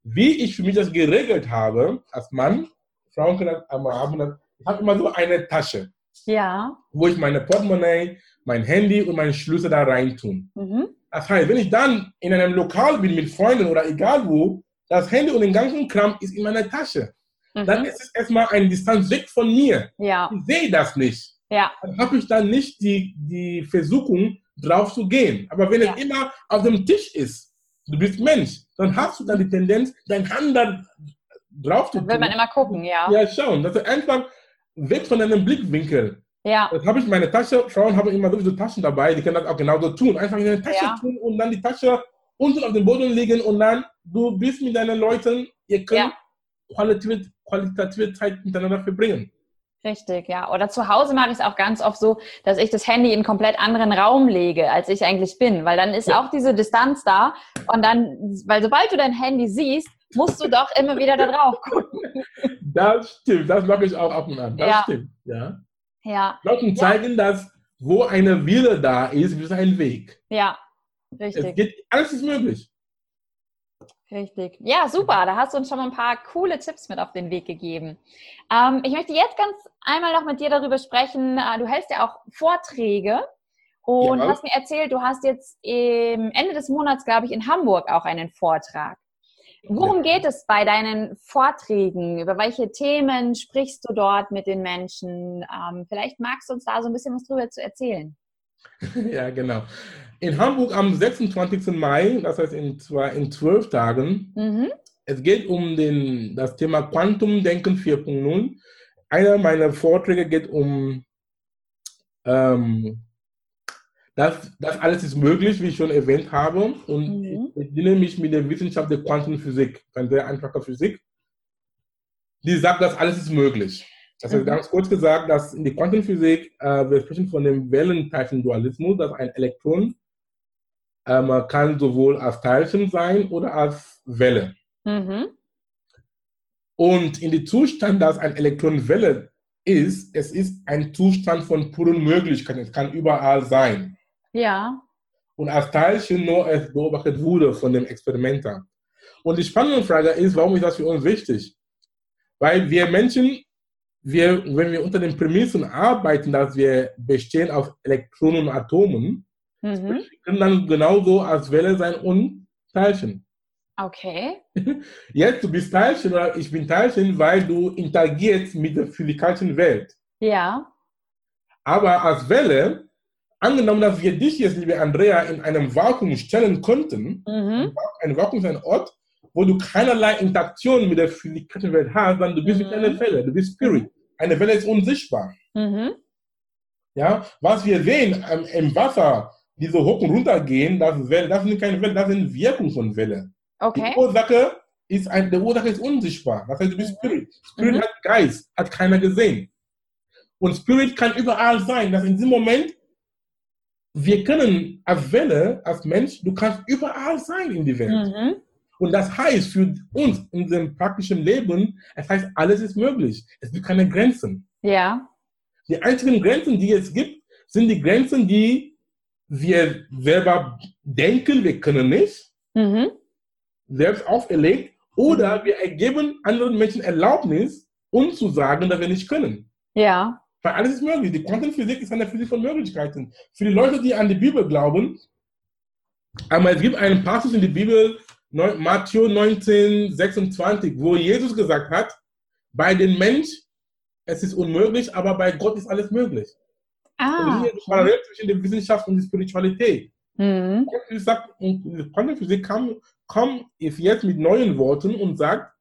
Wie ich für mich das geregelt habe, als Mann, Frauen können das einmal haben, ich habe immer so eine Tasche, Ja. wo ich meine Portemonnaie, mein Handy und meine Schlüssel da reintun. Mhm. Das heißt, wenn ich dann in einem Lokal bin mit Freunden oder egal wo, das Handy und den ganzen Kram ist in meiner Tasche. Dann Mhm. ist es erstmal eine Distanz weg von mir. Ja. Ich sehe das nicht. Ja. Dann habe ich dann nicht die, die Versuchung, drauf zu gehen. Aber wenn Ja. es immer auf dem Tisch ist, du bist Mensch, dann hast du dann die Tendenz, dein Hand da drauf zu Da will man immer gucken, ja. Ja, schauen. Das ist einfach weg von deinem Blickwinkel. Ja. Das habe ich in meine Tasche. Frauen haben immer sowieso Taschen dabei, die können das auch genauso tun. Einfach in deine Tasche Ja. tun und dann die Tasche unten auf dem Boden legen und dann du bist mit deinen Leuten, ihr könnt Ja. qualitative, qualitative Zeit miteinander verbringen. Richtig, ja. Oder zu Hause mache ich es auch ganz oft so, dass ich das Handy in einen komplett anderen Raum lege, als ich eigentlich bin, weil dann ist Ja. auch diese Distanz da und dann, weil sobald du dein Handy siehst, musst du doch immer wieder da drauf gucken. *laughs* Das stimmt, das mache ich auch ab und an. Das Ja. stimmt. Ja. Ja, Leuten zeigen, dass wo eine Wille da ist, ist ein Weg. ja, Es richtig, geht, alles ist möglich. Richtig. Ja, super. Da hast du uns schon mal ein paar coole Tipps mit auf den Weg gegeben. Ähm, ich möchte jetzt ganz einmal noch mit dir darüber sprechen. Äh, Du hältst ja auch Vorträge und Ja. hast mir erzählt, du hast jetzt im Ende des Monats, glaube ich, in Hamburg auch einen Vortrag. Worum geht es bei deinen Vorträgen? Über welche Themen sprichst du dort mit den Menschen? Ähm, vielleicht magst du uns da so ein bisschen was drüber zu erzählen. *laughs* Ja, genau. In Hamburg am 26. Mai, das heißt in, zwei, in zwölf Tagen, Mhm. es geht um den, das Thema Quantumdenken 4.0. Einer meiner Vorträge geht um, ähm, das, das alles ist möglich, wie ich schon erwähnt habe. Und Mhm. ich bediene mich mit der Wissenschaft der Quantenphysik, eine sehr einfache Physik, die sagt, dass alles ist möglich. Das heißt, Mhm. ganz kurz gesagt, dass in der Quantenphysik, äh, wir sprechen von dem Wellenteilchen-Dualismus, dass ein Elektron ähm, kann sowohl als Teilchen sein oder als Welle. Mhm. Und in dem Zustand, dass ein Elektron Welle ist, es ist ein Zustand von puren Möglichkeiten. Es kann überall sein. Ja. Und als Teilchen nur es beobachtet wurde von dem Experimenter. Und die spannende Frage ist, warum ist das für uns wichtig? Weil wir Menschen, wir, wenn wir unter den Prämissen arbeiten, dass wir bestehen aus Elektronen und Atomen, Mhm. können dann genauso als Welle sein und Teilchen. Okay. *laughs* Jetzt, du bist Teilchen oder ich bin Teilchen, weil du interagierst mit der physikalischen Welt. Ja. Aber als Welle, angenommen, dass wir dich jetzt, liebe Andrea, in einem Vakuum stellen könnten, Mhm. ein Vakuum ist ein Ort, wo du keinerlei Interaktion mit der physikalischen Welt hast, dann du bist Mhm. eine Welle, du bist Spirit. Eine Welle ist unsichtbar. Mhm. Ja? Was wir sehen ähm, im Wasser, die so hoch und runter gehen, das, ist Welle, das sind keine Welle, das sind Wirkungen von Welle. Okay. Die Ursache ist, ein, die Ursache ist unsichtbar. Das heißt, du bist Spirit. Spirit Mhm. hat Geist, hat keiner gesehen. Und Spirit kann überall sein. Das in diesem Moment, wir können als Welle, als Mensch, du kannst überall sein in die Welt. Mhm. Und das heißt für uns in unserem praktischen Leben, es heißt, alles ist möglich. Es gibt keine Grenzen. Ja. Die einzigen Grenzen, die es gibt, sind die Grenzen, die wir selber denken, wir können nicht, Mhm. selbst auferlegt, oder wir ergeben anderen Menschen Erlaubnis, uns zu sagen, dass wir nicht können. Ja. Weil alles ist möglich. Die Quantenphysik ist eine Physik von Möglichkeiten. Für die Leute, die an die Bibel glauben, aber es gibt einen Passus in der Bibel, Matthäus 19, 26, wo Jesus gesagt hat, bei den Menschen, es ist unmöglich, aber bei Gott ist alles möglich. Und Ah. Parallel zwischen der Wissenschaft und der Spiritualität. Mhm. Wie gesagt, und die Quantenphysik kam, kommt ist jetzt mit neuen Worten und sagt,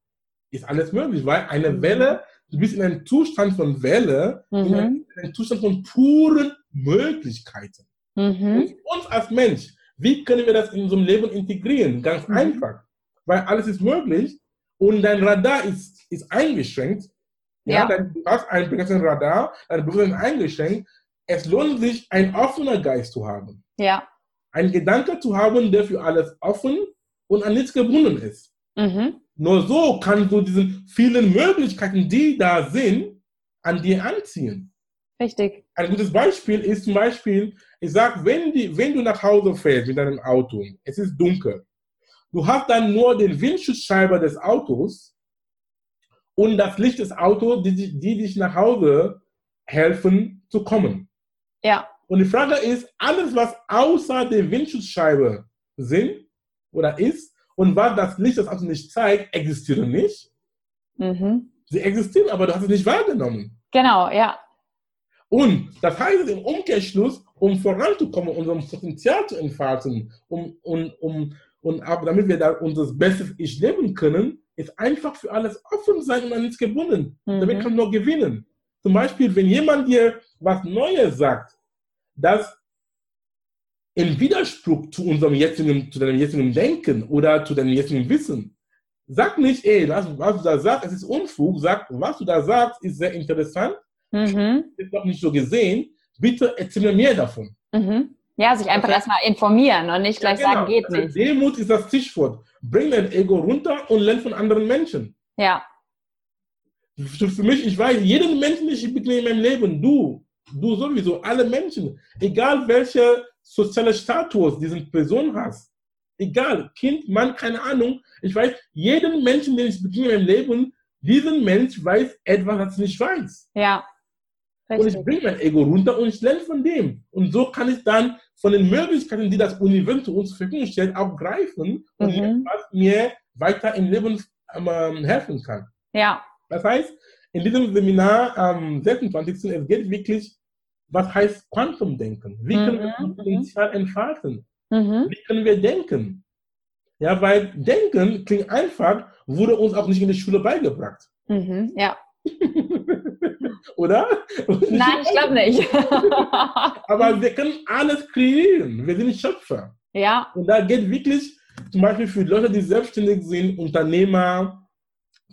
ist alles möglich, weil eine Mhm. Welle, du bist in einem Zustand von Welle, in Mhm. einem, in einem Zustand von puren Möglichkeiten. Mhm. Und uns als Mensch, wie können wir das in unserem Leben integrieren? Ganz Mhm. einfach, weil alles ist möglich und dein Radar ist, ist eingeschränkt. Ja, Ja. Dein, du hast ein begrenztes Radar, dein Bewusstsein ist eingeschränkt. Es lohnt sich, ein offener Geist zu haben Ja. ein Gedanke zu haben, der für alles offen und an nichts gebunden ist. Mhm. Nur so kannst du diese vielen Möglichkeiten, die da sind, an dir anziehen. Richtig. Ein gutes Beispiel ist zum Beispiel, ich sage, wenn, wenn du nach Hause fährst mit deinem Auto, es ist dunkel, du hast dann nur den Windschutzscheibe des Autos und das Licht des Autos, die, die dich nach Hause helfen zu kommen. Ja. Und die Frage ist, alles, was außer der Windschutzscheibe sind oder ist und was das Licht des Autos nicht zeigt, existieren nicht. Mhm. Sie existieren, aber du hast es nicht wahrgenommen. Genau, ja. Und das heißt im Umkehrschluss, um voranzukommen, unser Potenzial zu entfalten, um, um, um, und auch damit wir da unser bestes Ich leben können, ist einfach für alles offen sein und an nichts gebunden. Mhm. Damit kann man nur gewinnen. Zum Beispiel, wenn jemand dir was Neues sagt, das in Widerspruch zu unserem jetzigen, zu deinem jetzigen Denken oder zu deinem jetzigen Wissen, sag nicht, ey, was, was du da sagst, es ist Unfug, sag, was du da sagst, ist sehr interessant, mhm. ist noch nicht so gesehen, bitte erzähl mir mehr davon. Mhm. Ja, sich einfach okay. erstmal informieren und nicht gleich ja, genau. sagen, geht also nicht. Demut ist das Stichwort. Bring dein Ego runter und lern von anderen Menschen. Ja. Für, für mich, ich weiß, jeden Menschen, den ich begegne in meinem Leben, du, du sowieso, alle Menschen, egal welcher soziale Status diese Person hast, egal, Kind, Mann, keine Ahnung, ich weiß, jeden Menschen, den ich begegne in meinem Leben, diesen Mensch weiß etwas, was ich nicht weiß. Ja. Richtig. Und ich bringe mein Ego runter und ich lerne von dem. Und so kann ich dann von den Möglichkeiten, die das Universum uns zur Verfügung stellt, auch greifen und mhm. was mir weiter im Leben ähm, helfen kann. Ja. Das heißt, in diesem Seminar am 26. es geht wirklich, was heißt Quantumdenken? Wie können wir mhm. Potenzial entfalten? Mhm. Wie können wir denken? Ja, weil Denken klingt einfach, wurde uns auch nicht in der Schule beigebracht. Mhm. Ja. *laughs* Oder? Nein, ich glaube nicht. *laughs* Aber wir können alles kreieren. Wir sind Schöpfer. Ja. Und da geht wirklich zum Beispiel für Leute, die selbstständig sind, Unternehmer,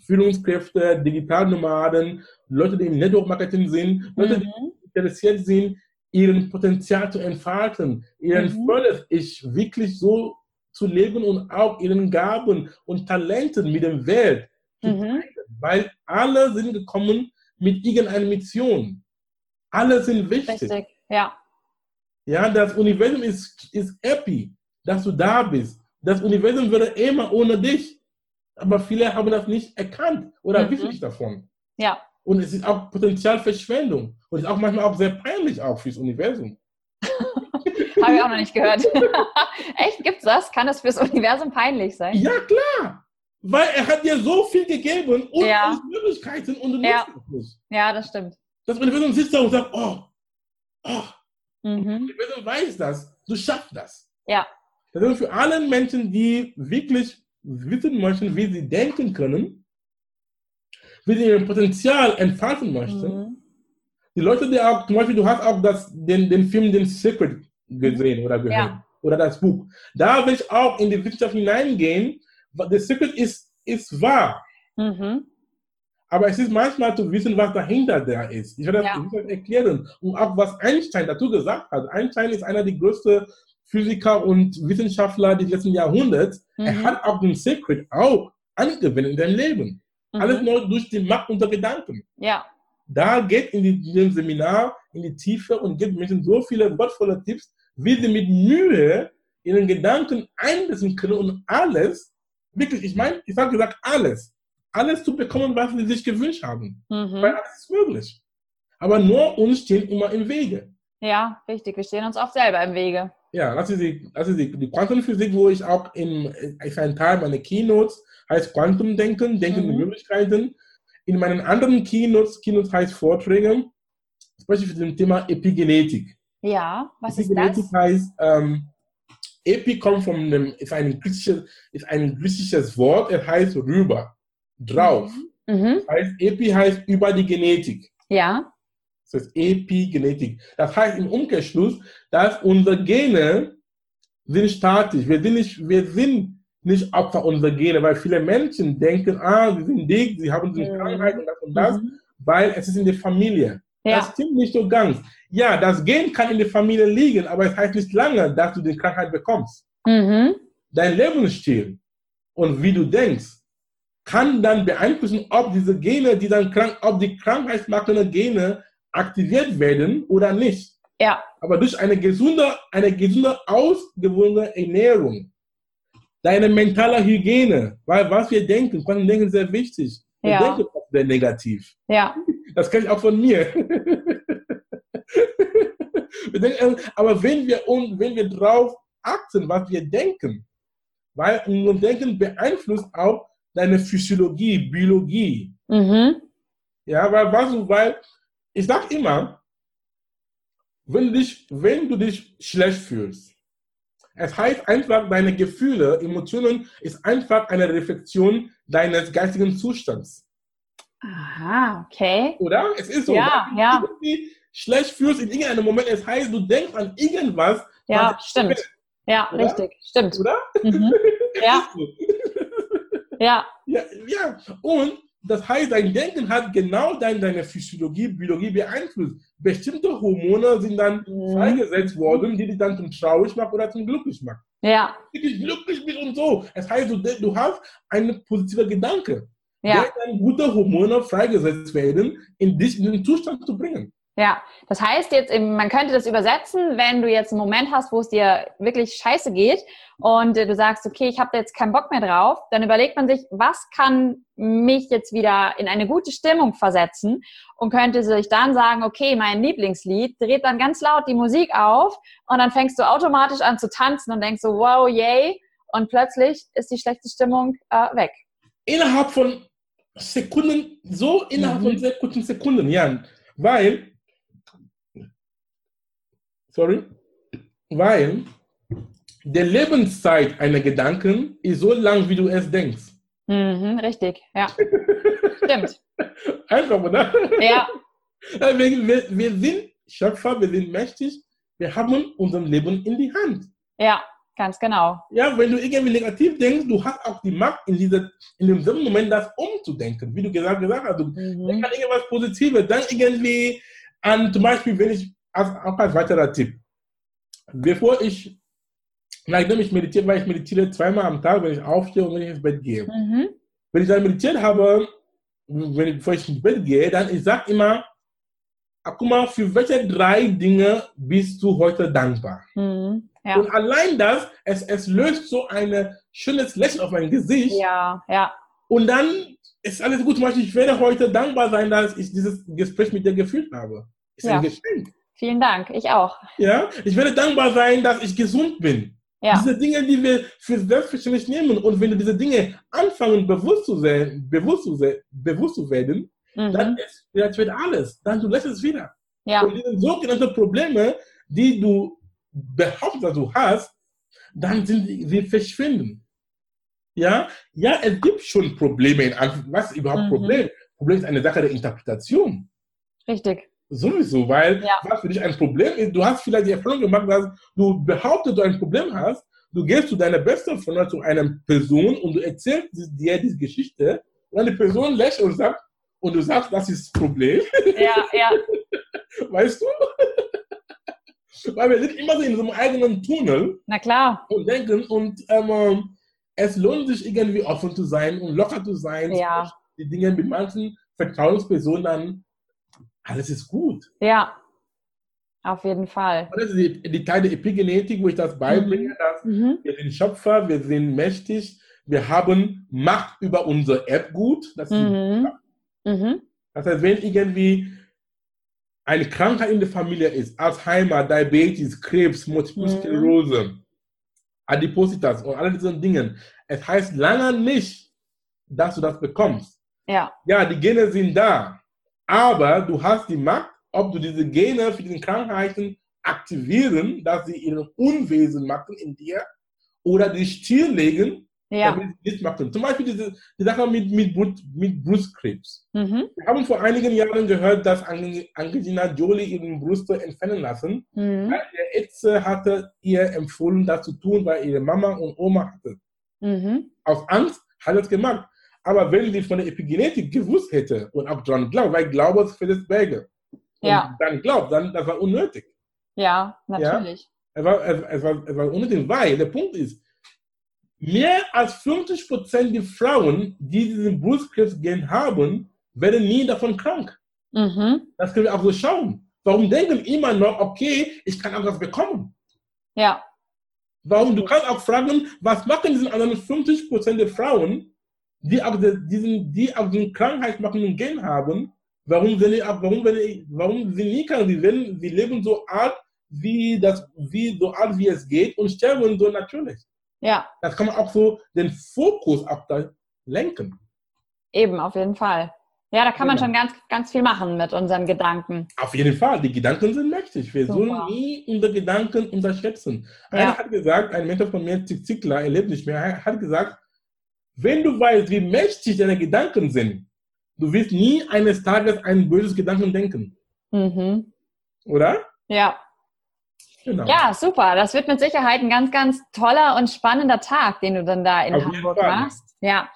Führungskräfte, Digitalnomaden, Leute, die im Network Marketing sind, Leute, mhm. die interessiert sind, ihren Potenzial zu entfalten, ihren mhm. volles Ich wirklich so zu leben und auch ihren Gaben und Talenten mit der Welt zu mhm. teilen. Weil alle sind gekommen, mit irgendeiner Mission. Alle sind wichtig. Richtig, ja. Ja, das Universum ist, ist happy, dass du da bist. Das Universum wäre immer ohne dich. Aber viele haben das nicht erkannt oder mhm. wissen nicht davon. Ja. Und es ist auch Potenzialverschwendung. Und es ist auch manchmal auch sehr peinlich auch fürs Universum. *laughs* Habe ich auch noch nicht gehört. *laughs* Echt, gibt's das? Kann das fürs Universum peinlich sein? Ja, klar. Weil er hat dir so viel gegeben und ja. Möglichkeiten und du ja. nutzt es nicht. Ja, das stimmt. Das Universum sitzt da und sagt, oh, oh. Mhm. Das Universum weiß das, du schaffst das. Ja. Das ist für alle Menschen, die wirklich wissen möchten, wie sie denken können, wie sie ihr Potenzial entfalten möchten. Mhm. Die Leute, die auch, zum Beispiel, du hast auch das, den, den Film The Secret gesehen oder gehört. Ja. Oder das Buch. Da will ich auch in die Wissenschaft hineingehen, The Secret ist, ist wahr. Mhm. Aber es ist manchmal zu wissen, was dahinter da ist. Ich werde das, ja. erklären. Und auch was Einstein dazu gesagt hat. Einstein ist einer der größten Physiker und Wissenschaftler des letzten Jahrhunderts. Mhm. Er hat auch den Secret auch angewendet in seinem Leben. Mhm. Alles nur durch die Macht unter Gedanken. Ja. Da geht in, die, in dem Seminar in die Tiefe und gibt Menschen so viele wertvolle Tipps, wie sie mit Mühe ihren Gedanken einsetzen können und alles wirklich, ich meine, ich habe gesagt, alles. Alles zu bekommen, was sie sich gewünscht haben. Mhm. Weil alles ist möglich. Aber nur uns stehen immer im Wege. Ja, richtig. Wir stehen uns oft selber im Wege. Ja, das ist die, das ist die, die Quantenphysik, wo ich auch in, ist ein Teil meiner Keynotes, heißt Quantumdenken, Denken mhm. Möglichkeiten. In meinen anderen Keynotes, Keynotes heißt Vorträge, spreche ich für das Thema Epigenetik. Ja, was Epigenetik ist das? heißt, ähm, Epi kommt von einem, ist ein griechisches, ist ein griechisches Wort, es heißt rüber, drauf. Mhm. mhm. Das heißt, Epi heißt über die Genetik. Ja. Das heißt Epigenetik. Das heißt im Umkehrschluss, dass unsere Gene sind statisch. Wir sind nicht, wir sind nicht Opfer unserer Gene, weil viele Menschen denken, ah, sie sind dick, sie haben diese mhm. Krankheit und das und das, mhm. weil es ist in der Familie. Ja. Das stimmt nicht so ganz. Ja, das Gen kann in der Familie liegen, aber es heißt nicht lange, dass du die Krankheit bekommst. Mhm. Dein Lebensstil, und wie du denkst, kann dann beeinflussen, ob diese Gene, die dann krank, ob die krankheitsmachenden Gene aktiviert werden oder nicht. Ja. Aber durch eine gesunde, eine gesunde, ausgewogene Ernährung, deine mentale Hygiene, weil was wir denken, Quanten denken sehr wichtig. Wir Ja. denken oft sehr negativ. Ja. Das kenne ich auch von mir. denken, aber wenn wir, wenn wir drauf achten, was wir denken, weil unser Denken beeinflusst auch deine Physiologie, Biologie. Mhm. Ja, weil, was, du- weil ich sag immer, wenn du, dich, wenn du dich schlecht fühlst, es heißt einfach, deine Gefühle, Emotionen ist einfach eine Reflexion deines geistigen Zustands. Aha, okay. Oder? Es ist so. Ja, Wenn du irgendwie schlecht fühlst in irgendeinem Moment, es heißt, du denkst an irgendwas. Ja, stimmt. Ja, Oder? richtig. Stimmt. Oder? Mhm. *laughs* Ja, ja, Ja, ja, und das heißt, dein Denken hat genau dein, deine Physiologie, Biologie beeinflusst. Bestimmte Hormone sind dann Mhm. freigesetzt worden, die dich dann zum traurig machen oder zum glücklich machen. ja, Wirklich glücklich bist und so. Das heißt, du, du hast einen positiven Gedanke, ja. der dann gute Hormone freigesetzt werden, in dich in den Zustand zu bringen. Ja, das heißt jetzt, eben, man könnte das übersetzen, wenn du jetzt einen Moment hast, wo es dir wirklich scheiße geht und äh, du sagst, okay, ich habe jetzt keinen Bock mehr drauf, dann überlegt man sich, was kann mich jetzt wieder in eine gute Stimmung versetzen und könnte sich dann sagen, okay, mein Lieblingslied, dreht dann ganz laut die Musik auf und dann fängst du automatisch an zu tanzen und denkst so, wow, yay, und plötzlich ist die schlechte Stimmung äh, weg. Innerhalb von Sekunden, so innerhalb Mhm. von sehr kurzen Sekunden, ja. Weil, sorry, weil die Lebenszeit einer Gedanken ist so lang, wie du es denkst. Mhm, richtig, ja. *laughs* Stimmt. Einfach, oder? Ja, *laughs* Wir, wir, wir sind Schöpfer, wir sind mächtig, wir haben unser Leben in die Hand. ja, ganz genau. Ja, wenn du irgendwie negativ denkst, du hast auch die Macht, in, diese, in demselben Moment das umzudenken. Wie du gesagt, gesagt hast, du Mhm. Denk an irgendwas Positives. Dann irgendwie an, zum Beispiel, wenn ich, auch als weiterer Tipp, bevor ich, nachdem ich meditiere, weil ich meditiere zweimal am Tag, wenn ich aufstehe und wenn ich ins Bett gehe. Mhm. Wenn ich dann meditiert habe, wenn ich, bevor ich ins Bett gehe, dann ich sage immer, ah, guck mal, für welche drei Dinge bist du heute dankbar? Mhm. Ja. Und allein das, es, es löst so ein schönes Lächeln auf mein Gesicht. ja, ja, Und dann ist alles gut. Zum Beispiel, ich werde heute dankbar sein, dass ich dieses Gespräch mit dir geführt habe. Ist Ja. ein Geschenk. Vielen Dank. Ich auch. Ja? Ich werde dankbar sein, dass ich gesund bin. Ja, Diese Dinge, die wir für selbstverständlich nehmen. Und wenn du diese Dinge anfangen, bewusst zu, sein, bewusst zu, sein, bewusst zu werden, dann mhm. ist, das wird alles. Dann du lässt es wieder. ja, Und diese sogenannten Probleme, die du behauptest, dass du hast, dann sind sie, verschwinden. Ja, ja, es gibt schon Probleme. In Anf- Was ist überhaupt Mhm. Problem? Problem ist eine Sache der Interpretation. richtig. Sowieso, weil Ja. was für dich ein Problem ist, du hast vielleicht die Erfahrung gemacht, dass du behauptest, du ein Problem hast, du gehst zu deiner besten Freundin, zu einer Person und du erzählst dir diese Geschichte und dann die Person lächelt und sagt, und du sagst, das ist das Problem, Ja, ja, *laughs* weißt du? *laughs* weil wir sind immer so in so einem eigenen Tunnel na klar. und denken und ähm, es lohnt sich irgendwie offen zu sein und locker zu sein, Ja. die Dinge mit manchen Vertrauenspersonen dann, alles ist gut. Ja, auf jeden Fall. Und das ist die, die Teil der Epigenetik, wo ich das beibringe, dass Mhm. wir sind Schöpfer, wir sind mächtig, wir haben Macht über unser Erbgut. Das, Mhm. Mhm. das heißt, wenn irgendwie eine Krankheit in der Familie ist, Alzheimer, Diabetes, Krebs, Multiple Mhm. Sklerose, Adipositas und all diesen Dingen, es heißt lange nicht, dass du das bekommst. Ja, Ja, die Gene sind da, aber du hast die Macht, ob du diese Gene für diese Krankheiten aktivieren, dass sie ihren Unwesen machen in dir oder die stilllegen, ja. damit sie nichts machen. Zum Beispiel diese, die Sache mit, mit, mit Brustkrebs. Mhm. Wir haben vor einigen Jahren gehört, dass Ange- Angelina Jolie ihren Brust entfernen lassen. Mhm. Weil Der Ärzte hatte ihr empfohlen, das zu tun, weil ihre Mama und Oma hatte. Mhm. Aus Angst hat er es gemacht. Aber wenn sie von der Epigenetik gewusst hätte und auch dran glaubt, weil Glaube ist für das Berge. Und Ja. dann glaubt, dann das war unnötig. Ja, natürlich. Es war, es, es, war, es war unnötig, weil der Punkt ist, mehr als 50 Prozent der Frauen, die diesen Brustkrebsgen haben, werden nie davon krank. Mhm. Das können wir auch so schauen. Warum denken immer noch, okay, ich kann auch was bekommen? Ja. Warum? Du kannst auch fragen, was machen diese anderen 50 Prozent der Frauen, die auch diesen, die auch den krankheitsmachenden Gen haben? Warum sind die, warum, warum sind nie krank? Sie, werden, sie leben so alt, wie das, wie so alt wie es geht und sterben so natürlich. Ja. Das kann man auch so den Fokus auch da lenken. Eben, auf jeden Fall. Ja, da kann man Genau. schon ganz, ganz viel machen mit unseren Gedanken. Auf jeden Fall, die Gedanken sind mächtig. Wir Super. sollen nie unsere Gedanken unterschätzen. Ja. Einer hat gesagt, ein Mentor von mir, Zig Ziglar, er lebt nicht mehr, er hat gesagt, wenn du weißt, wie mächtig deine Gedanken sind, du wirst nie eines Tages ein böses Gedanken denken. Mhm. Oder? Ja. Genau. Ja, super. Das wird mit Sicherheit ein ganz, ganz toller und spannender Tag, den du dann da in Auf Hamburg machst. Ja.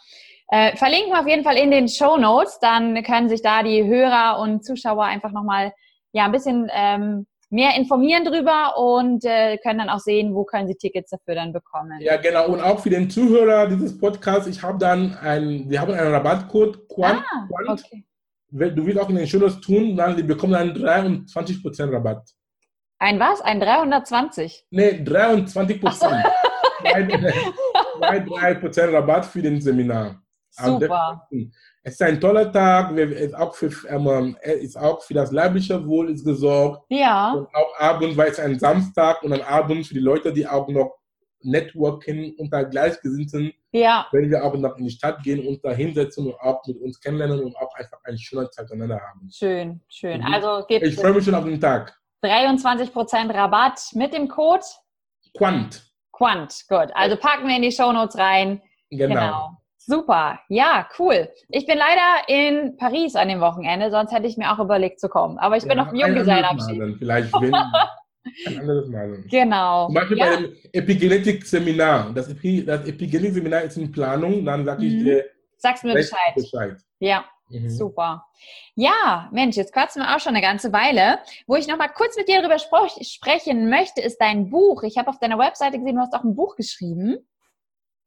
Äh, verlinken wir auf jeden Fall in den Show Notes, dann können sich da die Hörer und Zuschauer einfach nochmal ja, ein bisschen ähm, mehr informieren drüber und äh, können dann auch sehen, wo können sie Tickets dafür dann bekommen. Ja, genau. Und auch für den Zuhörer dieses Podcasts, ich habe dann ein, wir haben einen Rabattcode, Quant, Ah, Quant. okay. Du willst auch in den Shownotes tun, dann die bekommen dann 23% Rabatt. Ein was? Ein 320? Nee, 23 Prozent. 3% Rabatt für den Seminar. Super. 6. Es ist ein toller Tag, ist auch für, ähm, ist auch für das leibliche Wohl ist gesorgt. Ja, Und auch abends, weil es ein Samstag und am Abend für die Leute, die auch noch networken unter Gleichgesinnten, ja, werden wir auch noch in die Stadt gehen und da hinsetzen und auch mit uns kennenlernen und auch einfach eine schöne Zeit miteinander haben. schön, schön. Mhm. Also Ich freue mich schon auf den Tag. 23% Rabatt mit dem Code Quant. Quant. Gut, also packen wir in die Shownotes rein. Genau. Genau. Super. Ja, cool. Ich bin leider in Paris an dem Wochenende, sonst hätte ich mir auch überlegt zu kommen. Aber ich bin Ja, auf dem Junggesellenabschied. dann. Vielleicht wenn, *laughs* ein anderes Mal. Genau. Zum Beispiel Ja, bei dem Epigenetik-Seminar. Das, Epi, das Epigenetik-Seminar ist in Planung, dann sage ich Mhm. dir sagst mir Bescheid. Bescheid. Ja, Mhm. super. Ja, Mensch, jetzt quatschen wir auch schon eine ganze Weile. Wo ich noch mal kurz mit dir darüber sprechen möchte, ist dein Buch. Ich habe auf deiner Webseite gesehen, du hast auch ein Buch geschrieben.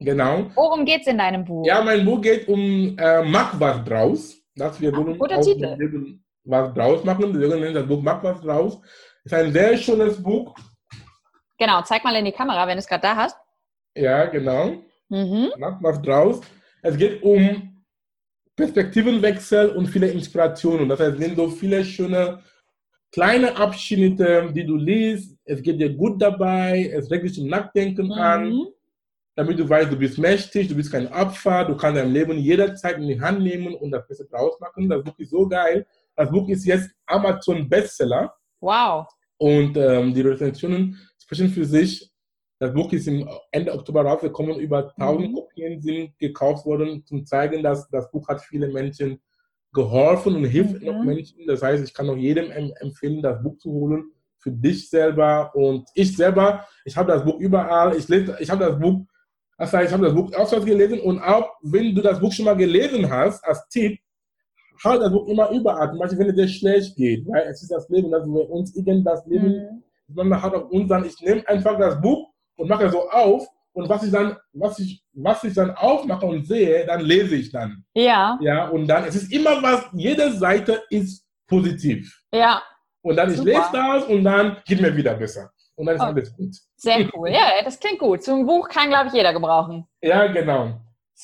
Genau. Worum geht's in deinem Buch? Ja, mein Buch geht um äh, Mach was draus. Dass wir wollen guter Titel. Leben was draus machen. Deswegen nennt das Buch Mach was draus. Ist ein sehr schönes Buch. Genau, zeig mal in die Kamera, wenn du es gerade da hast. Ja, genau. Mhm. Mach was draus. Es geht um Perspektivenwechsel und viele Inspirationen. Das heißt, es sind so viele schöne kleine Abschnitte, die du liest. Es geht dir gut dabei. Es regt dich zum Nachdenken an, Mhm. Damit du weißt, du bist mächtig, du bist kein Opfer, du kannst dein Leben jederzeit in die Hand nehmen und das Beste draus machen. Das Buch ist so geil. Das Buch ist jetzt Amazon Bestseller Wow. und ähm, die Rezensionen sprechen für sich. Das Buch ist im Ende Oktober rausgekommen. Über 1000 Mhm. Kopien sind gekauft worden, zum zeigen, dass das Buch hat viele Menschen geholfen und hilft Mhm. noch Menschen. Das heißt, ich kann noch jedem em- empfehlen, das Buch zu holen für dich selber. Und ich selber, ich habe das Buch überall. Ich lese, ich habe das Buch, das heißt, ich habe das Buch öfters gelesen und auch wenn du das Buch schon mal gelesen hast, als Tipp, halt das Buch immer überall. Zum Beispiel, wenn es dir schlecht geht, weil es ist das Leben, dass wir uns irgendwas Leben Mhm. man hat auf uns dann, ich nehme einfach das Buch und mache so auf und was ich dann, was ich, was ich dann aufmache und sehe, dann lese ich dann. Ja, Ja, und dann, es ist immer was, jede Seite ist positiv. ja, Und dann, ich Super. lese das und dann geht mir wieder besser. Und dann ist Oh. alles gut. sehr cool. Ja, das klingt gut. Ein Buch kann, glaube ich, jeder gebrauchen. Ja, genau.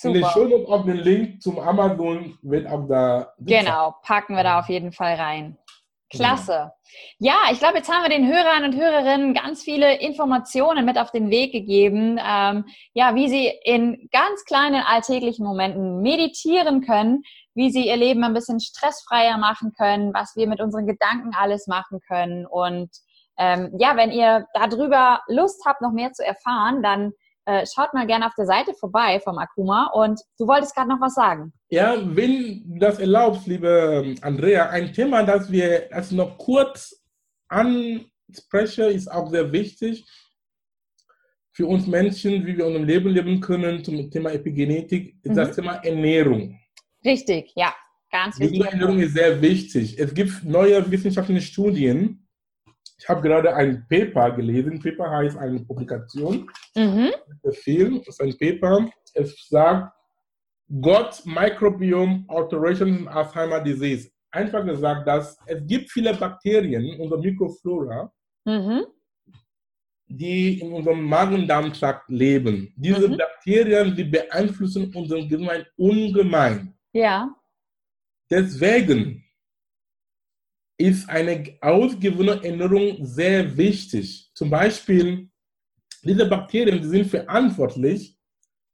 In den Super. Show auf den Link zum Amazon wird auch da. Genau, packen wir da auf jeden Fall rein. Klasse. Ja, ich glaube, jetzt haben wir den Hörern und Hörerinnen ganz viele Informationen mit auf den Weg gegeben, ähm, ja, wie sie in ganz kleinen alltäglichen Momenten meditieren können, wie sie ihr Leben ein bisschen stressfreier machen können, was wir mit unseren Gedanken alles machen können. Und ähm, ja, wenn ihr darüber Lust habt, noch mehr zu erfahren, dann äh, schaut mal gerne auf der Seite vorbei vom Akuma. Und du wolltest gerade noch was sagen. Ja, wenn du das erlaubst, liebe ähm, Andrea, ein Thema, das wir als noch kurz ansprechen, ist auch sehr wichtig für uns Menschen, wie wir unser Leben leben können zum Thema Epigenetik, ist Mhm. das Thema Ernährung. Richtig, ja, ganz wichtig. Gesunde Ernährung ist sehr wichtig. Es gibt neue wissenschaftliche Studien, ich habe gerade ein Paper gelesen. Paper heißt eine Publikation. Mhm. Befehl ist ein Paper. Es sagt, Gut Microbiome Alterations in Alzheimer Disease. Einfach gesagt, dass es gibt viele Bakterien in unserer Mikroflora, Mhm. die in unserem Magen-Darm-Trakt leben. Diese Mhm. Bakterien, die beeinflussen unseren Gehirn ungemein. Ja. Deswegen ist eine ausgewogene Ernährung sehr wichtig. Zum Beispiel, diese Bakterien die sind verantwortlich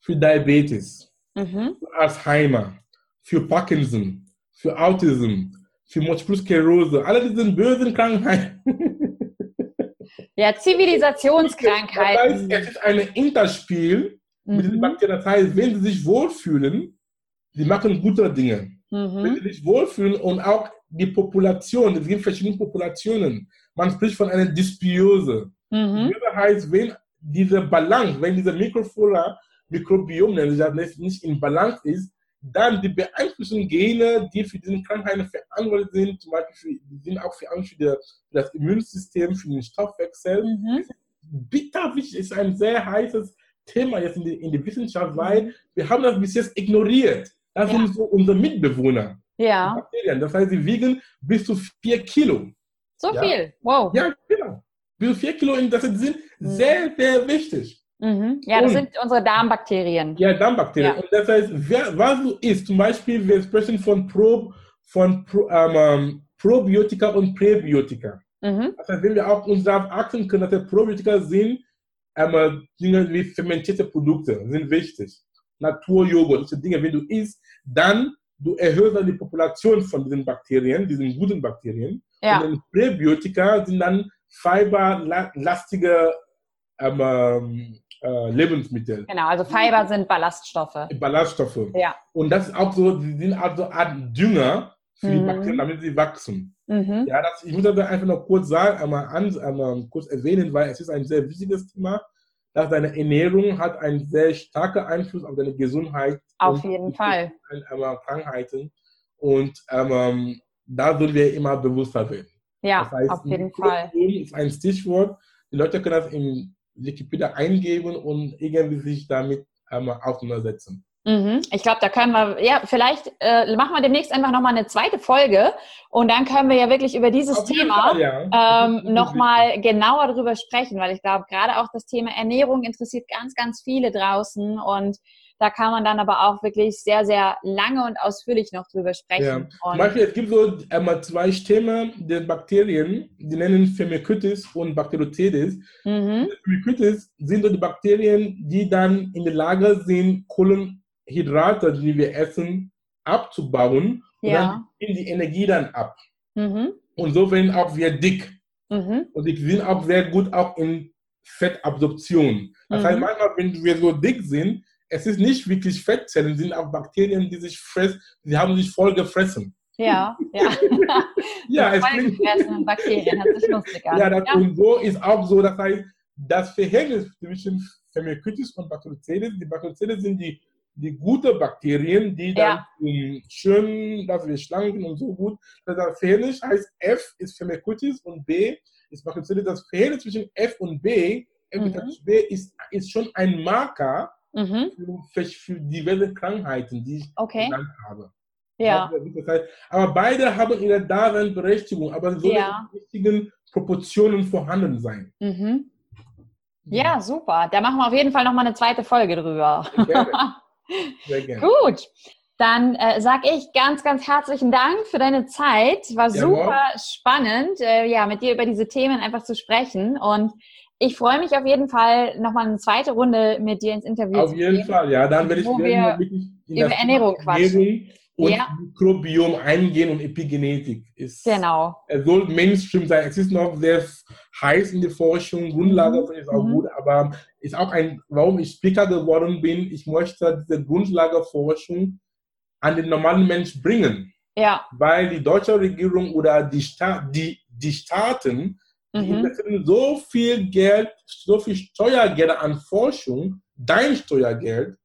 für Diabetes, Mhm. für Alzheimer, für Parkinson, für Autism, für Multiple Sklerose, alle diese bösen Krankheiten. *laughs* Ja, Das Zivilisationskrankheiten. heißt, es ist ein Interspiel mit diesen Mhm. Bakterien. Das heißt, wenn sie sich wohlfühlen, sie machen gute Dinge. Wenn Mhm. sie sich wohlfühlen und auch die Population, es gibt verschiedene Populationen. Man spricht von einer Dysbiose. Mhm. Das heißt, wenn diese Balance, wenn diese Mikroflora, Mikrobiom, sich nicht- in Balance ist, dann die beeinflussen Gene, die für diese Krankheiten verantwortlich sind, zum Beispiel für, sind auch verantwortlich für, das Immunsystem, für den Stoffwechsel. Mhm. Bitter wichtig ist ein sehr heißes Thema jetzt in der in die Wissenschaft, weil wir haben das bis jetzt ignoriert. Das Ja. sind so unsere Mitbewohner. Ja, Bakterien. Das heißt, sie wiegen bis zu vier Kilo. so Ja. viel. Wow. Ja, genau. Bis zu vier Kilo, das sind sehr, sehr wichtig. Mhm. Ja, das Und- sind unsere Darmbakterien. Ja, Darmbakterien. Ja. Und das heißt, wer, was du isst, zum Beispiel, wir sprechen von, Pro, von Pro, ähm, ähm, Probiotika und Präbiotika. Mhm. Das heißt, wenn wir auch uns darauf achten können, dass die Probiotika sind, ähm, Dinge wie fermentierte Produkte sind wichtig. Naturjoghurt, diese Dinge, wenn du isst, dann du erhöhst dann die Population von diesen Bakterien, diesen guten Bakterien. Ja. Und dann Präbiotika sind dann fiberlastige ähm, ähm, äh, Lebensmittel, Genau, also Fiber sind Ballaststoffe. Ballaststoffe. Ja. Und das ist auch so, die sind also eine Art Dünger für die Mhm. Bakterien, damit sie wachsen. Mhm. Ja, das, ich muss das einfach noch kurz sagen, einmal, an, einmal kurz erwähnen, weil es ist ein sehr wichtiges Thema, dass deine Ernährung hat einen sehr starken Einfluss auf deine Gesundheit. Auf und jeden Fall. Krankheiten. Und ähm, da sollten wir immer bewusster werden. Ja, Das heißt, auf jeden Fall. ist ein Stichwort. Die Leute können das in Wikipedia eingeben und irgendwie sich damit einmal auseinandersetzen. Mhm. Ich glaube, da können wir, ja, vielleicht äh, machen wir demnächst einfach nochmal eine zweite Folge und dann können wir ja wirklich über dieses Auf Thema Fall, ja. ähm, nochmal genauer darüber sprechen, weil ich glaube, gerade auch das Thema Ernährung interessiert ganz, ganz viele draußen und da kann man dann aber auch wirklich sehr, sehr lange und ausführlich noch drüber Ja. sprechen. Und, Beispiel, es gibt so einmal zwei Stämme der Bakterien, die nennen Firmicutes und Bacteroides. mhm. Firmicutes sind so die Bakterien, die dann in der Lage sind, Kohlenhydrate, die wir essen, abzubauen. Und Ja. dann geben die Energie dann ab. Mhm. Und so werden auch wir dick. Mhm. Und die sind auch sehr gut auch in Fettabsorption. Das Mhm. heißt, manchmal, wenn wir so dick sind, es ist nicht wirklich Fettzellen, es sind auch Bakterien, die sich fressen, die haben sich voll gefressen. Ja, ja. *laughs* Ja, es Voll klingt, Bakterien, hört sich lustig an. ja, das, und so ist auch so, das heißt, das Verhältnis zwischen Firmicutes und Bacteroides, die Bacteroides sind die, die gute Bakterien, die dann Ja. ähm, schön, dass wir schlank sind und so gut. Das, Verhältnis heißt F ist Firmicutes und B ist Bacteroides. Das Verhältnis zwischen F und B, F Mhm. B ist, ist schon ein Marker Mhm. für, für diverse Krankheiten, die ich Okay, genannt habe. ja. Heißt, aber beide haben ihre Daseinsberechtigung, aber es sollen Ja. die richtigen Proportionen vorhanden sein. Mhm. Ja, super. Da machen wir auf jeden Fall nochmal eine zweite Folge drüber. *laughs* Sehr gerne. Gut. Dann äh, sage ich ganz, ganz herzlichen Dank für deine Zeit. War Jawohl. super spannend, äh, ja, mit dir über diese Themen einfach zu sprechen. Und ich freue mich auf jeden Fall, nochmal eine zweite Runde mit dir ins Interview Auf zu jeden gehen. Fall, ja. Dann werde ich wir wirklich in über Ernährung quatschen. Und Ja. Mikrobiom eingehen und Epigenetik. Ist, Genau. Es soll Mainstream sein. Es ist noch sehr heiß in der Forschung. Grundlage Mhm. ist auch Mhm. gut, aber ist auch ein, warum ich Speaker geworden bin. Ich möchte diese Grundlageforschung an den normalen Mensch bringen. Ja. weil die deutsche Regierung oder die, Sta die, die Staaten die Mhm. investieren so viel Geld, so viel Steuergelder an Forschung, dein Steuergeld,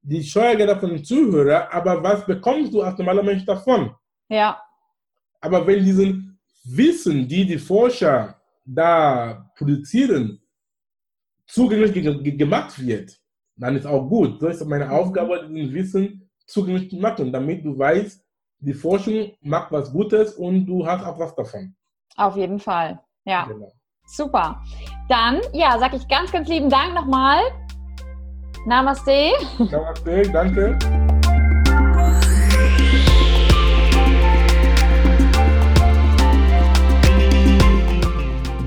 die Steuergelder von den Zuhörern, aber was bekommst du als normaler Mensch davon? Ja. Aber wenn diesen Wissen, die die Forscher da produzieren, zugänglich gemacht wird, dann ist auch gut. Das ist meine Aufgabe, dieses Wissen zugänglich zu machen, damit du weißt, die Forschung macht was Gutes und du hast auch was davon. Auf jeden Fall, ja. Genau. Super. Dann, ja, sage ich ganz, ganz lieben Dank nochmal. Namaste. Namaste, danke.